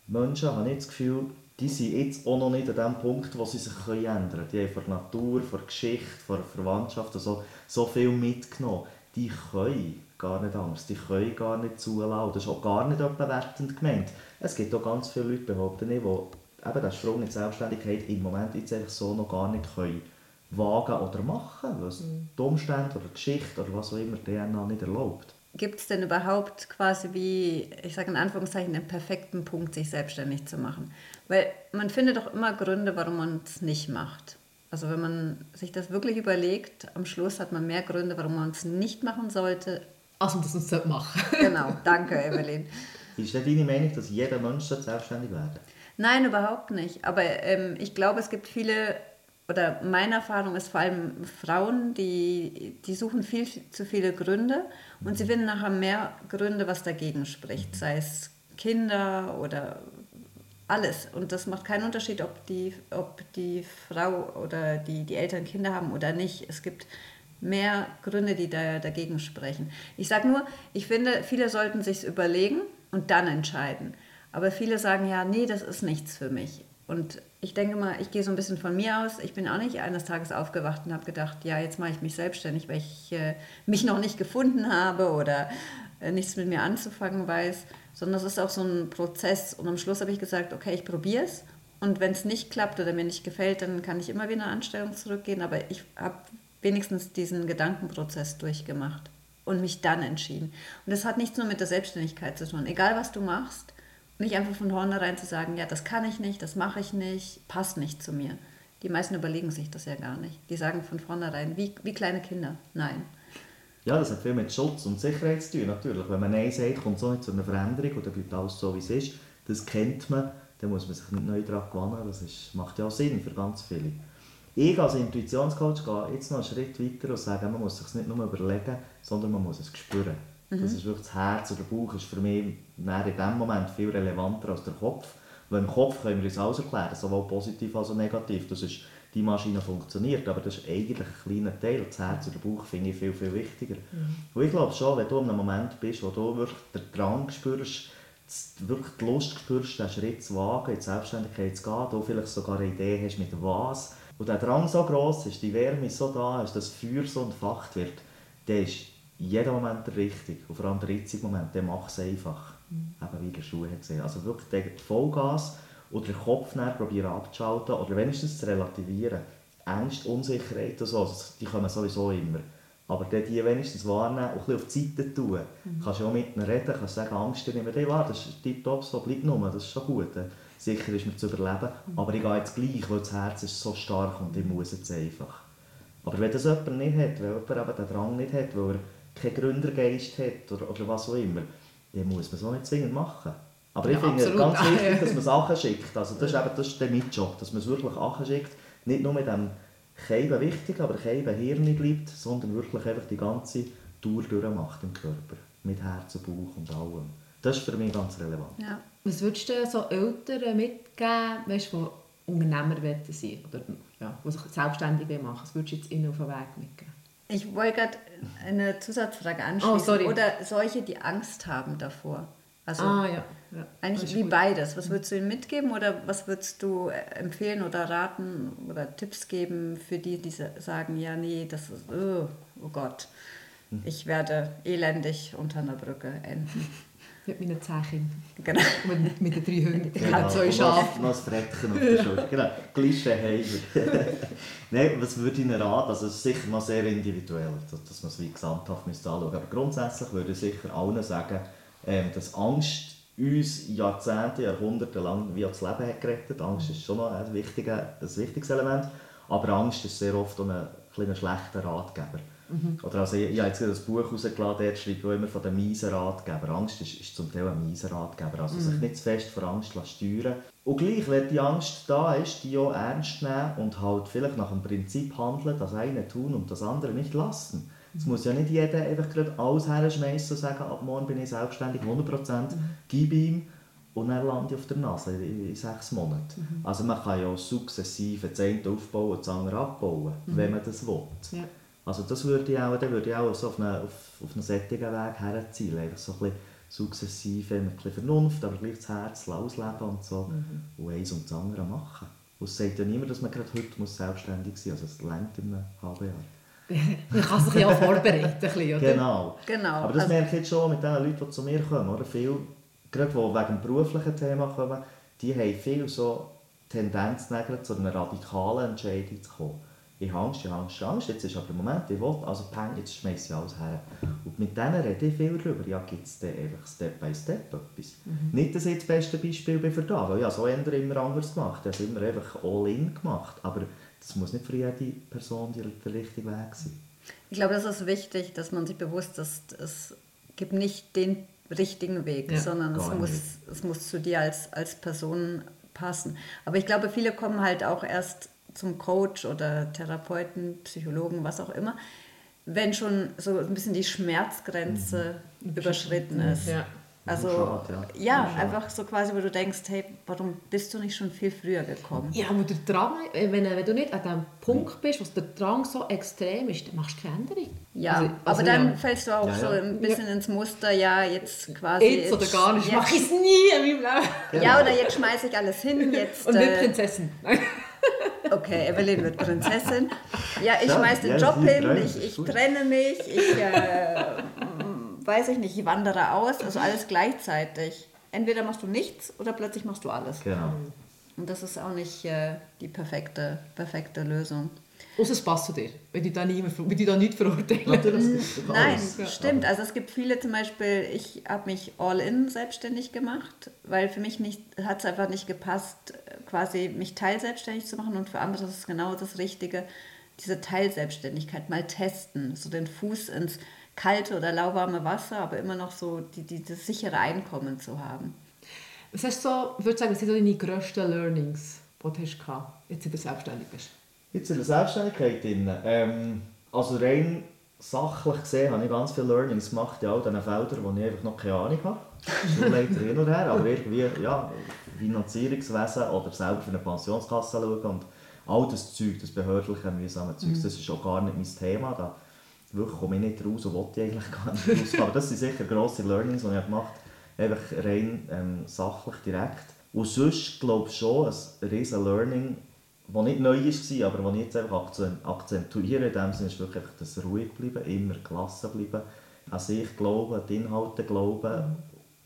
Menschen, habe ich das Gefühl, die sind jetzt auch noch nicht an dem Punkt, wo sie sich ändern können. Die haben von der Natur, von der Geschichte, von der Verwandtschaft so, so viel mitgenommen. Die können gar nicht anders, die können gar nicht zulassen. Das ist auch gar nicht wertend gemeint. Es gibt auch ganz viele Leute, behaupten ich, die eben den Sprung in die Selbstständigkeit im Moment jetzt einfach so noch gar nicht können wagen oder machen, weil es mhm. die Umstände oder die Geschichte oder was auch immer DNA nicht erlaubt gibt es denn überhaupt quasi wie, ich sage in Anführungszeichen, den perfekten Punkt, sich selbstständig zu machen? Weil man findet doch immer Gründe, warum man es nicht macht. Also wenn man sich das wirklich überlegt, am Schluss hat man mehr Gründe, warum man es nicht machen sollte. Als man das nicht machen (laughs) Genau, danke Evelyn. Ist das deine Meinung, dass jeder Mensch selbstständig werden Nein, überhaupt nicht. Aber ähm, ich glaube, es gibt viele oder meine Erfahrung ist vor allem Frauen, die, die suchen viel zu viele Gründe und sie finden nachher mehr Gründe, was dagegen spricht, sei es Kinder oder alles. Und das macht keinen Unterschied, ob die, ob die Frau oder die, die Eltern Kinder haben oder nicht. Es gibt mehr Gründe, die da dagegen sprechen. Ich sage nur, ich finde, viele sollten sich überlegen und dann entscheiden. Aber viele sagen ja, nee, das ist nichts für mich. Und ich denke mal, ich gehe so ein bisschen von mir aus. Ich bin auch nicht eines Tages aufgewacht und habe gedacht, ja, jetzt mache ich mich selbstständig, weil ich äh, mich noch nicht gefunden habe oder äh, nichts mit mir anzufangen weiß, sondern es ist auch so ein Prozess. Und am Schluss habe ich gesagt, okay, ich probiere es. Und wenn es nicht klappt oder mir nicht gefällt, dann kann ich immer wieder in eine Anstellung zurückgehen. Aber ich habe wenigstens diesen Gedankenprozess durchgemacht und mich dann entschieden. Und das hat nichts nur mit der Selbstständigkeit zu tun. Egal, was du machst, nicht einfach von vornherein zu sagen, ja, das kann ich nicht, das mache ich nicht, passt nicht zu mir. Die meisten überlegen sich das ja gar nicht. Die sagen von vornherein, wie, wie kleine Kinder, nein. Ja, das hat viel mit Schutz und Sicherheit zu tun, natürlich. Wenn man Nein sagt, kommt auch nicht zu einer Veränderung oder bleibt alles so, wie es ist. Das kennt man, dann muss man sich nicht neu daran gewöhnen. Das ist, macht ja auch Sinn für ganz viele. Ich als Intuitionscoach gehe jetzt noch einen Schritt weiter und sage, man muss sich nicht nur überlegen, sondern man muss es spüren. Mhm. Das ist wirklich das Herz oder der Bauch ist für mich in dem Moment viel relevanter als der Kopf. Weil im Kopf können wir uns alles erklären, sowohl positiv als auch negativ. Das ist, die Maschine funktioniert, aber das ist eigentlich ein kleiner Teil. Das Herz oder der Bauch finde ich viel, viel wichtiger. Mhm. Und ich glaube schon, wenn du in einem Moment bist, wo du wirklich den Drang spürst, wirklich die Lust spürst, den Schritt zu wagen, in die Selbstständigkeit zu gehen, du vielleicht sogar eine Idee hast mit was, und der Drang so groß ist, die Wärme so da ist, das Feuer so entfacht wird, dann ist jeder Moment der richtige. Und vor allem der jetzige Moment, der macht es einfach. Mhm. Eben wie der Schuh hat gesehen. Also wirklich der Vollgas oder den Kopf probieren abzuschalten oder wenigstens zu relativieren. Ängste, Unsicherheit und so, die kommen sowieso immer. Aber dann die wenigstens wahrnehmen und ein bisschen auf die Seite tun. Mhm. Kannst du auch mit ihnen reden, kannst sagen, Angst nicht mehr wahr, das ist tiptop, so bleib nur, das ist schon gut. Sicher ist mir zu überleben, mhm. aber ich gehe jetzt gleich, weil das Herz ist so stark und ich muss jetzt einfach. Aber wenn das jemand nicht hat, wenn jemand eben den Drang nicht hat, weil er keinen Gründergeist hat oder, oder was auch immer, dann muss man es auch nicht zwingend machen. Aber ja, ich finde es ganz wichtig, (laughs) dass man Sachen schickt. Also das ist eben das ist der Job, dass man es wirklich schickt. Nicht nur mit dem Keiben wichtig, aber Keiben Hirn bleibt, sondern wirklich einfach die ganze Tour durchmacht im Körper. Mit Herz, Bauch und allem. Das ist für mich ganz relevant. Ja. Was würdest du so Eltern mitgeben, weißt, die Unternehmer sein wollen oder ja, die sich selbstständig machen Was würdest du jetzt ihnen auf den Weg mitgeben? Ich wollte gerade eine Zusatzfrage anschließen. Oh, Oder solche, die Angst haben davor. Also ah, ja. ja. eigentlich wie gut. beides. Was würdest du ihnen mitgeben oder was würdest du empfehlen oder raten oder Tipps geben für die, die sagen, ja, nee, das ist, oh, oh Gott, hm. ich werde elendig unter einer Brücke enden. Mit meinen zehn Kindern. Genau. Mit, mit den drei Hunden. Ich genau. habe zwei Schafe. Noch ein Frettchen auf der Schulter. Genau. Klischee-Heimer. (laughs) Nein, was würde ich Ihnen raten? Also es ist sicher noch sehr individuell, dass man es wie gesamthaft anschauen müsste. Aber grundsätzlich würde ich sicher allen sagen, ähm, dass Angst uns Jahrzehnte, Jahrhunderte lang wie das Leben hat gerettet. Angst ist schon noch ein, wichtiger, ein wichtiges Element. Aber Angst ist sehr oft ein, ein schlechter Ratgeber. Mhm. Oder also, ich, ich habe jetzt ein Buch herausgeladen, dort schreibe ich immer von den miesen Ratgeber. Angst ist, ist zum Teil ein mieser Ratgeber. Also mhm. sich nicht zu fest von Angst steuern Und gleich, wenn die Angst da ist, die auch ernst nehmen und halt vielleicht nach dem Prinzip handeln, das eine tun und das andere nicht lassen. Es muss ja nicht jeder einfach gerade alles herschmeißen und sagen, ab morgen bin ich selbstständig, 100%, mhm. gib ihm und dann lande ich auf der Nase in, sechs Monaten. Mhm. Also man kann ja sukzessive das eine aufbauen und das andere abbauen, mhm. wenn man das will. Ja. Also das würde ich auch, dann würde ich auch so auf einen, auf, auf einen sättigen Weg herzielen. Einfach so ein bisschen sukzessive, mit ein bisschen Vernunft, aber gleich das Herz ausleben und so. Mhm. Und eins und das andere machen. Und es sagt ja niemand, dass man gerade heute muss selbstständig sein muss. Also es lernt in einem halben Jahr. (laughs) man kann sich ja auch vorbereiten, bisschen, oder? Genau. genau. Aber das also, merke ich jetzt schon mit den Leuten, die zu mir kommen. Oder? Viel, gerade die wegen dem beruflichen Thema kommen, die haben viel so Tendenz, zu einer radikalen Entscheidung zu kommen ich habe Angst, ich habe Angst, Angst, jetzt ist aber der Moment, ich will, also peng, jetzt schmeiße ich alles her. Und mit denen rede ich viel darüber, ja, gibt es dann einfach Step by Step etwas. Mhm. Nicht, dass ich das beste Beispiel bin für da, weil ich so ändere immer anders gemacht, ich habe immer einfach all in gemacht, aber das muss nicht für jede Person der richtige Weg sein. Ich glaube, das ist wichtig, dass man sich bewusst ist, es gibt nicht den richtigen Weg, ja, sondern es muss, es muss zu dir als, als Person passen. Aber ich glaube, viele kommen halt auch erst zum Coach oder Therapeuten, Psychologen, was auch immer, wenn schon so ein bisschen die Schmerzgrenze mhm. überschritten ist. Ja. Also Schade, ja, ja einfach so quasi, wo du denkst, hey, warum bist du nicht schon viel früher gekommen? Ja, aber der Drang, wenn, wenn du nicht an dem Punkt bist, wo der Drang so extrem ist, dann machst du keine Änderung. Ja, also, also aber dann ja. fällst du auch ja, so ein bisschen ins Muster, ja, jetzt quasi... Jetzt, oder gar nicht, mache ich es nie in meinem Leben. Ja, oder jetzt schmeiße ich alles hin, (laughs) jetzt... Und äh, Prinzessin. Okay, Evelyn wird Prinzessin. Ja, ich schmeiß den Job hin, ich, ich trenne mich, ich äh, weiß ich nicht, ich wandere aus, also alles gleichzeitig. Entweder machst du nichts oder plötzlich machst du alles. Genau. Und das ist auch nicht äh, die perfekte, perfekte Lösung. Außer es passt zu dir, wenn die da, nie, wenn die da nicht verurteilen. (laughs) Nein, stimmt. Also es gibt viele zum Beispiel, ich habe mich all in selbstständig gemacht, weil für mich hat es einfach nicht gepasst, quasi mich teilselbstständig zu machen und für andere ist es genau das Richtige, diese Teilselbstständigkeit mal testen, so den Fuß ins kalte oder lauwarme Wasser, aber immer noch so die, die, das sichere Einkommen zu haben. Was hast du so, ich würde sagen, was sind so deine grössten Learnings, die du hast, jetzt du selbstständig bist? Jetzt in der Selbstständigkeit drin. Ähm, also rein sachlich gesehen habe ich ganz viele Learnings gemacht in all diesen Feldern, wo ich einfach noch keine Ahnung habe. Schulleiter hin und her, aber irgendwie, ja, Finanzierungswesen oder selber für eine Pensionskasse schauen und all das Zeug, das behördliche, mühsame Zeug, mhm. das ist auch gar nicht mein Thema. Da wirklich komme ich nicht raus und wollte ich eigentlich gar nicht raus. Aber das sind sicher grosse Learnings, die ich gemacht habe, einfach rein ähm, sachlich, direkt. Und sonst glaube ich schon, ein riesen Learning, das nicht neu war, aber das ich jetzt einfach akzentuiere, in dem Sinne ist wirklich das ruhig bleiben, immer gelassen bleiben, an sich glauben, an die Inhalte glauben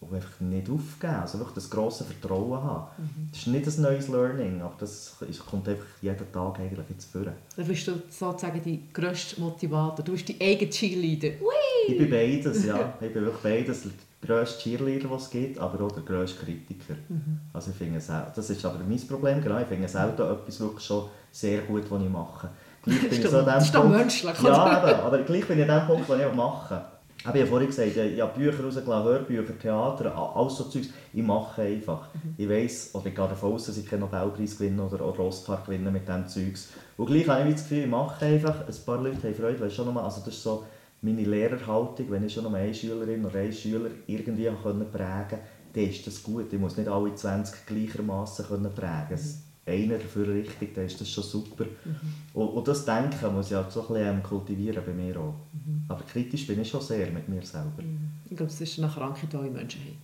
und einfach nicht aufgeben, also wirklich das grosse Vertrauen haben. Mhm. Das ist nicht ein neues Learning, aber das ist, kommt einfach jeden Tag eigentlich jetzt vor. Dann bist du sozusagen die grösste Motivator, du bist die eigene Cheerleader. Ui! Ich bin beides, ja. (laughs) Ich bin wirklich beides. Der grösste Cheerleader, den es gibt, aber auch der grösste Kritiker. Mhm. Also ich finde es das ist aber mein Problem, genau. Ich finde selten etwas wirklich schon sehr gut, was ich mache. Gleich bin ich so das ist doch menschlich. Ja, eben, aber gleich bin ich an dem Punkt, was ich mache. Ich habe ja vorhin gesagt, ich habe Bücher rausgelassen, Hörbücher, Theater, alles so Zeugs. Ich mache einfach. Mhm. Ich weiss, oder ich gehe davon aus, dass ich keinen Nobelpreis gewinne oder, oder Oscar gewinne mit diesem Zeugs. Und gleich habe ich das Gefühl, ich mache einfach. Ein paar Leute haben Freude, weißt schon nochmal, also das ist so meine Lehrerhaltung, wenn ich schon noch eine Schülerin oder einen Schüler irgendwie prägen konnte, dann ist das gut. Ich muss nicht alle 20 gleichermaßen prägen können. Mhm einer dafür richtig, dann ist das schon super. Mhm. Und, und, das Denken muss ich halt so ein bisschen ähm, kultivieren bei mir auch. Mhm. Aber kritisch bin ich schon sehr mit mir selber. Mhm. Ich glaube, das ist eine Krankheit, die alle Menschen haben.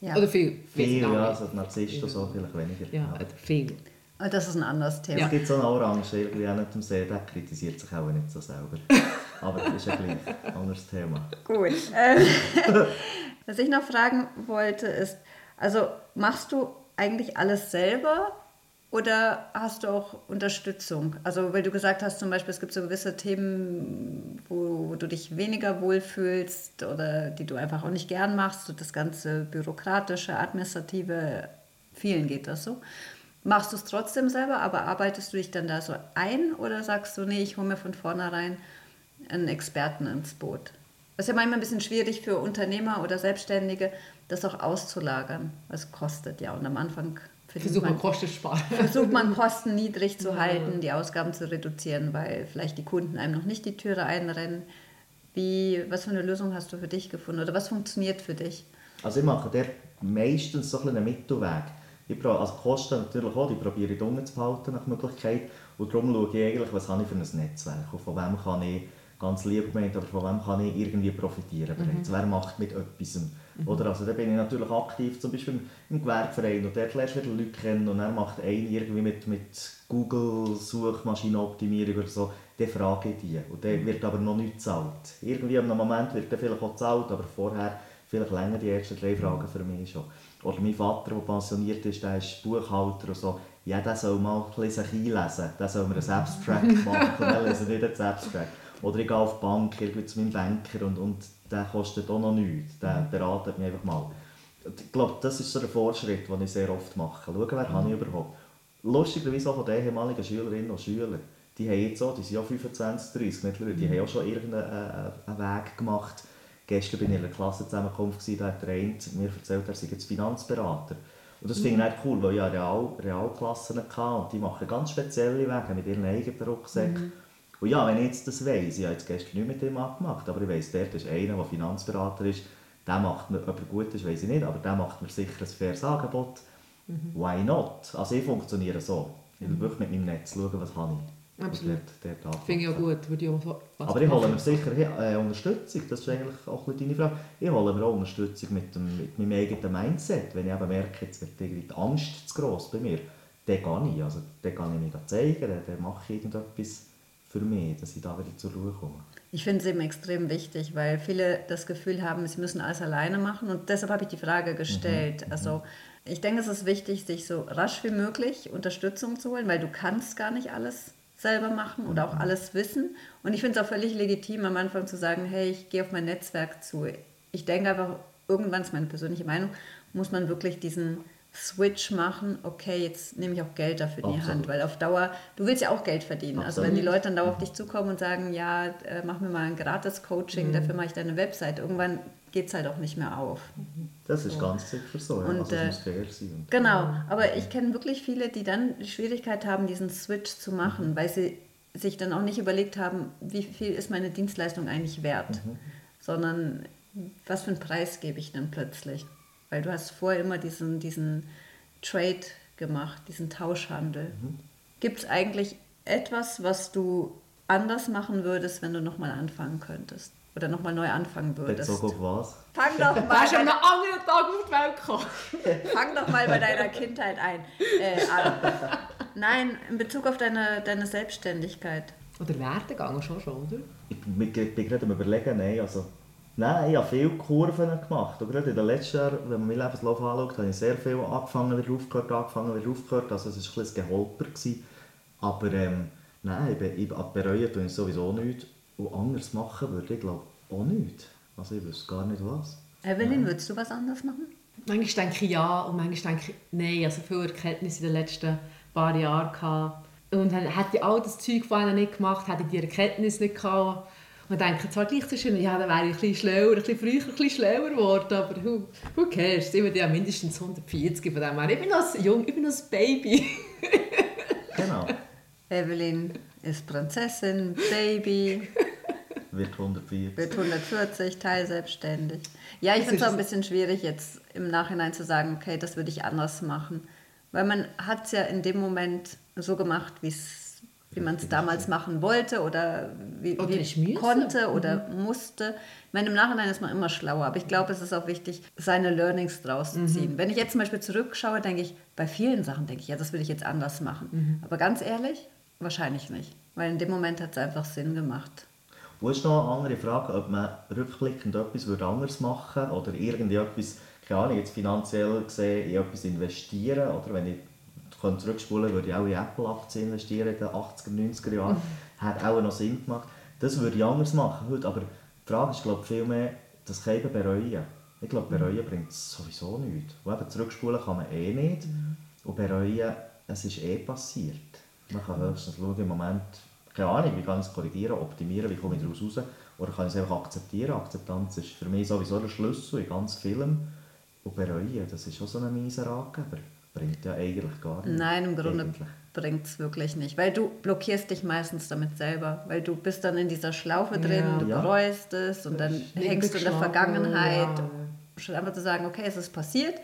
Ja. Oder viel. Viel, ja, also Narzissten so vielleicht weniger. Ja, ja. viel. Das ist ein anderes Thema. Es gibt so einen Orange, irgendwie auch nicht im See, der kritisiert sich auch nicht so selber. (laughs) Aber das ist ein anderes Thema. Gut. Ähm, (laughs) was ich noch fragen wollte ist, also machst du eigentlich alles selber oder hast du auch Unterstützung? Also, weil du gesagt hast, zum Beispiel, es gibt so gewisse Themen, wo, wo du dich weniger wohlfühlst oder die du einfach auch nicht gern machst, so das ganze bürokratische, administrative, vielen geht das so. Machst du es trotzdem selber, aber arbeitest du dich dann da so ein oder sagst du, nee, ich hole mir von vornherein einen Experten ins Boot? Das ist ja manchmal ein bisschen schwierig für Unternehmer oder Selbstständige, das auch auszulagern. Es kostet ja und am Anfang Versucht man, Kosten sparen. Versucht man Kosten niedrig zu halten, die Ausgaben zu reduzieren, weil vielleicht die Kunden einem noch nicht die Türe einrennen. Wie, was für eine Lösung hast du für dich gefunden oder was funktioniert für dich? Also ich mache der meistens so einen Mittelweg. Ich also Kosten natürlich auch, die probiere ich unten zu behalten nach Möglichkeit. Und darum schaue ich eigentlich, was habe ich für ein Netzwerk und von wem kann ich, ganz lieb gemeint, aber von wem kann ich irgendwie profitieren bereits. Mhm. Wer macht mit etwas? Mhm. Oder also da bin ich natürlich aktiv, zum Beispiel im Gewerbeverein und dort lernst du wieder Leute kennen und er macht einen irgendwie mit, mit Google Suchmaschinenoptimierung oder so, dann frage ich die und der wird aber noch nicht gezahlt. Irgendwie am Moment wird der vielleicht auch gezahlt, aber vorher vielleicht länger die ersten drei Fragen für mich schon. Oder mein Vater, der pensioniert ist, der ist Buchhalter und so, ja, der soll mal ein bisschen sich einlesen, der soll mir einen Abstract machen (laughs) und dann lese nicht einen Abstract. Oder ich gehe auf die Bank irgendwie zu meinem Banker und, und der kostet auch noch nichts. Der beratet mich einfach mal. Ich glaube, das ist so der Fortschritt, den ich sehr oft mache. Schauen, wer mhm. habe ich überhaupt. Lustigerweise auch von den ehemaligen Schülerinnen und Schülern. Die haben jetzt auch, die sind ja 25, 30 mittlerweile, die mhm. haben auch schon irgendeinen äh, Weg gemacht. Gestern war ich in einer Klassenzusammenkunft, da hat der eine mir erzählt, er sei jetzt Finanzberater. Und das mhm. finde ich cool, weil ich ja Real, Realklassen hatte und die machen ganz spezielle Wege mit ihren eigenen Rucksäcken. Mhm. Und ja, wenn ich jetzt das weiss, ich habe jetzt gestern nicht mit dem abgemacht, aber ich weiss, dort ist einer, der Finanzberater ist, der macht mir, ob er gut ist, weiß ich nicht, aber der macht mir sicher ein faires Angebot. Mhm. Why not? Also ich funktioniere so. Ich will mhm. wirklich mit meinem Netz schauen, was habe ich. Absolut. Finde ich auch gut. Würde ich auch aber ich hole mir sicher äh, Unterstützung, das ist eigentlich auch deine Frage. Ich hole mir auch Unterstützung mit, dem, mit meinem eigenen Mindset. Wenn ich eben merke, jetzt wird die Angst zu gross bei mir, dann gehe ich. Also, dann kann ich mir zeigen, dann mache ich irgendetwas für mich, dass ich da wieder zur Ruhe komme. Ich finde es eben extrem wichtig, weil viele das Gefühl haben, sie müssen alles alleine machen und deshalb habe ich die Frage gestellt. Mhm. Also ich denke, es ist wichtig, sich so rasch wie möglich Unterstützung zu holen, weil du kannst gar nicht alles selber machen oder auch mhm. alles wissen. Und ich finde es auch völlig legitim, am Anfang zu sagen, hey, ich gehe auf mein Netzwerk zu. Ich denke einfach, irgendwann ist meine persönliche Meinung, muss man wirklich diesen Switch machen, okay, jetzt nehme ich auch Geld dafür in die Hand, weil auf Dauer, du willst ja auch Geld verdienen. Absolut. Also wenn die Leute dann dauernd auf dich zukommen und sagen, ja, äh, mach mir mal ein gratis Coaching, mhm. dafür mache ich deine Website, irgendwann geht es halt auch nicht mehr auf. Das ist so. ganz sicher so, und, also, äh, fair Genau, aber ich kenne wirklich viele, die dann die Schwierigkeit haben, diesen Switch zu machen, mhm. weil sie sich dann auch nicht überlegt haben, wie viel ist meine Dienstleistung eigentlich wert, mhm. sondern was für einen Preis gebe ich denn plötzlich? Weil du hast vorher immer diesen, diesen Trade gemacht, diesen Tauschhandel. Mhm. Gibt es eigentlich etwas, was du anders machen würdest, wenn du nochmal anfangen könntest? Oder nochmal neu anfangen würdest? Bezogen auf was? Fang doch (laughs) mal. Du an einem anderen Tag auf die Welt gekommen? (laughs) Fang doch mal bei deiner Kindheit ein, äh, an. Nein, in Bezug auf deine, deine Selbstständigkeit. Oder Werdegang schon schon, oder? Ich bin, bin gerade am überlegen, nein, also... Nein, ich habe viele Kurven gemacht. Und gerade in den letzten Jahren, wenn man meinen Lebenslauf anschaut, habe ich sehr viel angefangen, wieder aufgehört, angefangen, wieder aufgehört. Also es war ein bisschen Geholper. Gewesen. Aber ähm, nein, ich, ich bereue tue ich sowieso nichts. Und anders machen würde ich glaube auch nichts. Also ich wüsste gar nicht was. Evelyn, nein. würdest du was anders machen? Manchmal denke ich ja und manchmal denke ich nein. Also viele Erkenntnisse in den letzten paar Jahren gehabt. Und dann hätte ich all das Zeug vorher nicht gemacht, hätte ich die Erkenntnis nicht gehabt. Und denke zwar gleich so schön, ja, dann wäre ich ein bisschen schlauer, ein bisschen früher ein bisschen schlauer geworden, aber who, who cares? Ich bin ja mindestens 140 von dem her. Ich bin noch jung, ich bin noch ein Baby. (laughs) genau. Evelyn ist Prinzessin, Baby. Wird 140. Wird 140, teilselbstständig. Ja, ich finde es auch ein bisschen schwierig jetzt im Nachhinein zu sagen, okay, das würde ich anders machen. Weil man hat es ja in dem Moment so gemacht, wie man es damals machen wollte oder wie, oder wie konnte oder mhm. musste. Ich meine, im Nachhinein ist man immer schlauer, aber ich glaube, es ist auch wichtig, seine Learnings draus zu mhm. ziehen. Wenn ich jetzt zum Beispiel zurückschaue, denke ich, bei vielen Sachen denke ich, ja, das würde ich jetzt anders machen. Mhm. Aber ganz ehrlich, wahrscheinlich nicht. Weil in dem Moment hat es einfach Sinn gemacht. Wo ist noch eine andere Frage, ob man rückblickend etwas anders machen würde oder irgendetwas, keine Ahnung, jetzt finanziell gesehen, in etwas investieren oder wenn ich zurückspulen würde ich auch in Apple-Aktien investieren in den 80er, 90er Jahren. Mhm. (laughs) Hat auch noch Sinn gemacht. Das würde ich anders machen heute, aber die Frage ist glaube ich viel mehr, das kann eben bereuen. Ich glaube, bereuen mhm. bringt sowieso nichts. Und eben zurückspulen kann man eh nicht. Mhm. Und bereuen, es ist eh passiert. Man kann höchstens schauen, im Moment keine Ahnung, wie kann ich es korrigieren, optimieren, wie komme ich daraus raus. Oder kann ich es einfach akzeptieren. Akzeptanz ist für mich sowieso der Schlüssel in ganz vielem. Und bereuen, das ist auch so ein mieser Ratgeber. Bringt ja eigentlich gar nichts. Nein, im Grunde bringt es wirklich nicht. Weil du blockierst dich meistens damit selber. Weil du bist dann in dieser Schlaufe drin, ja. du ja. bereust es und dann hängst du in der Vergangenheit. Ja. Statt einfach zu sagen, okay, es ist passiert,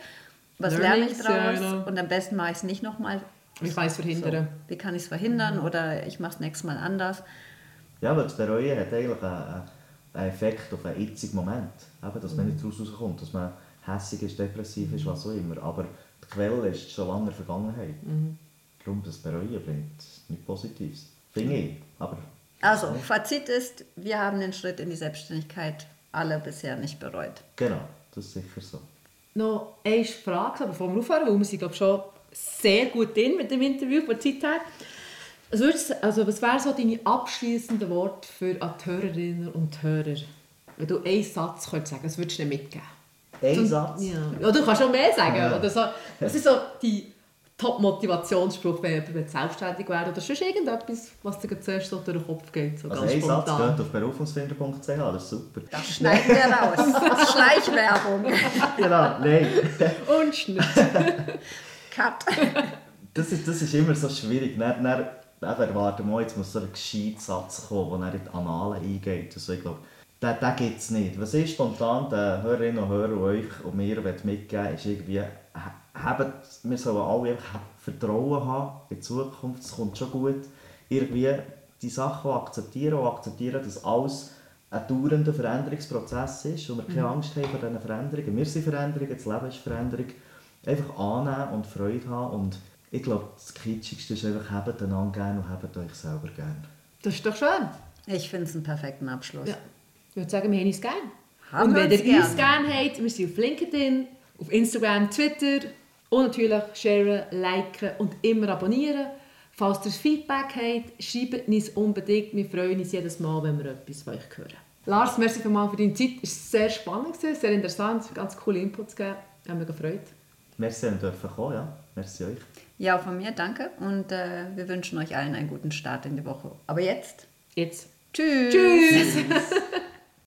was Learnings, lerne ich daraus? Und am besten mache ich es nicht nochmal wie kann ich es verhindern? So, wie kann ich es verhindern mhm. oder ich mache es nächstes Mal anders. Ja, weil das Bereuen hat eigentlich einen, einen Effekt auf einen itzigen Moment. Eben, dass man mhm. nicht daraus rauskommt, dass man hässig ist, depressiv ist, was auch immer. Aber die Quelle ist schon lange in der Vergangenheit. Mhm. Darum das Bereuen bringt nichts Positives. Finde ich. Aber also, Fazit ist, wir haben den Schritt in die Selbstständigkeit alle bisher nicht bereut. Genau, das ist sicher so. Noch eine Frage, bevor wir aufhören, weil wir sind glaube schon sehr gut drin mit dem Interview von der Zeit her. Was, also, was wären so deine abschließenden Worte für die Hörerinnen und Hörer? Wenn du einen Satz könntest sagen was würdest du mitgeben? Ein Satz? Ja. ja. du kannst schon mehr sagen. Ja. Oder so. Was ist so die Top-Motivationsspruch, wenn jemand selbstständig wäre? Oder sonst irgendetwas, was dir zuerst so durch den Kopf geht? So also ganz ein spontan. Satz geht auf berufungsfinder.ch, das ist super. Das schneiden wir raus. (laughs) Schleichwerbung. genau, nein. (laughs) Und Schnitt. (laughs) Cut. das, ist, das ist immer so schwierig. Dann, dann, dann erwarten wir, jetzt muss so ein gescheiter Satz kommen, der in die Annalen eingeht. Also ich glaube, den, den gibt es nicht. Was ich spontan den Hörerinnen und Hörern euch und mir mitgeben ist irgendwie, haben, wir sollen alle einfach Vertrauen haben in die Zukunft, es kommt schon gut. Irgendwie die Sachen akzeptieren und akzeptieren, dass alles ein dauernder Veränderungsprozess ist und wir keine mhm. Angst haben vor diesen Veränderungen. Wir sind Veränderungen, das Leben ist Veränderung einfach annehmen und Freude haben. Und ich glaube, das Kitschigste ist einfach, habt einander gerne und habt euch selber gerne. Das ist doch schön. Ich finde es einen perfekten Abschluss. Ja. Ich würde sagen, wir haben uns gerne. Haben und wenn ihr uns gerne habt, wir sind auf LinkedIn, auf Instagram, Twitter und natürlich sharen, liken und immer abonnieren. Falls ihr Feedback habt, schreibt uns unbedingt. Wir freuen uns jedes Mal, wenn wir etwas von euch hören. Lars, merci für deine Zeit. Es war sehr spannend, sehr interessant, ganz coole Inputs gegeben. Ich habe mich gefreut. Merci, dass ihr kommen ja. Merci euch. Ja, von mir danke und äh, wir wünschen euch allen einen guten Start in die Woche. Aber jetzt? Jetzt. Tschüss. Tschüss. (laughs)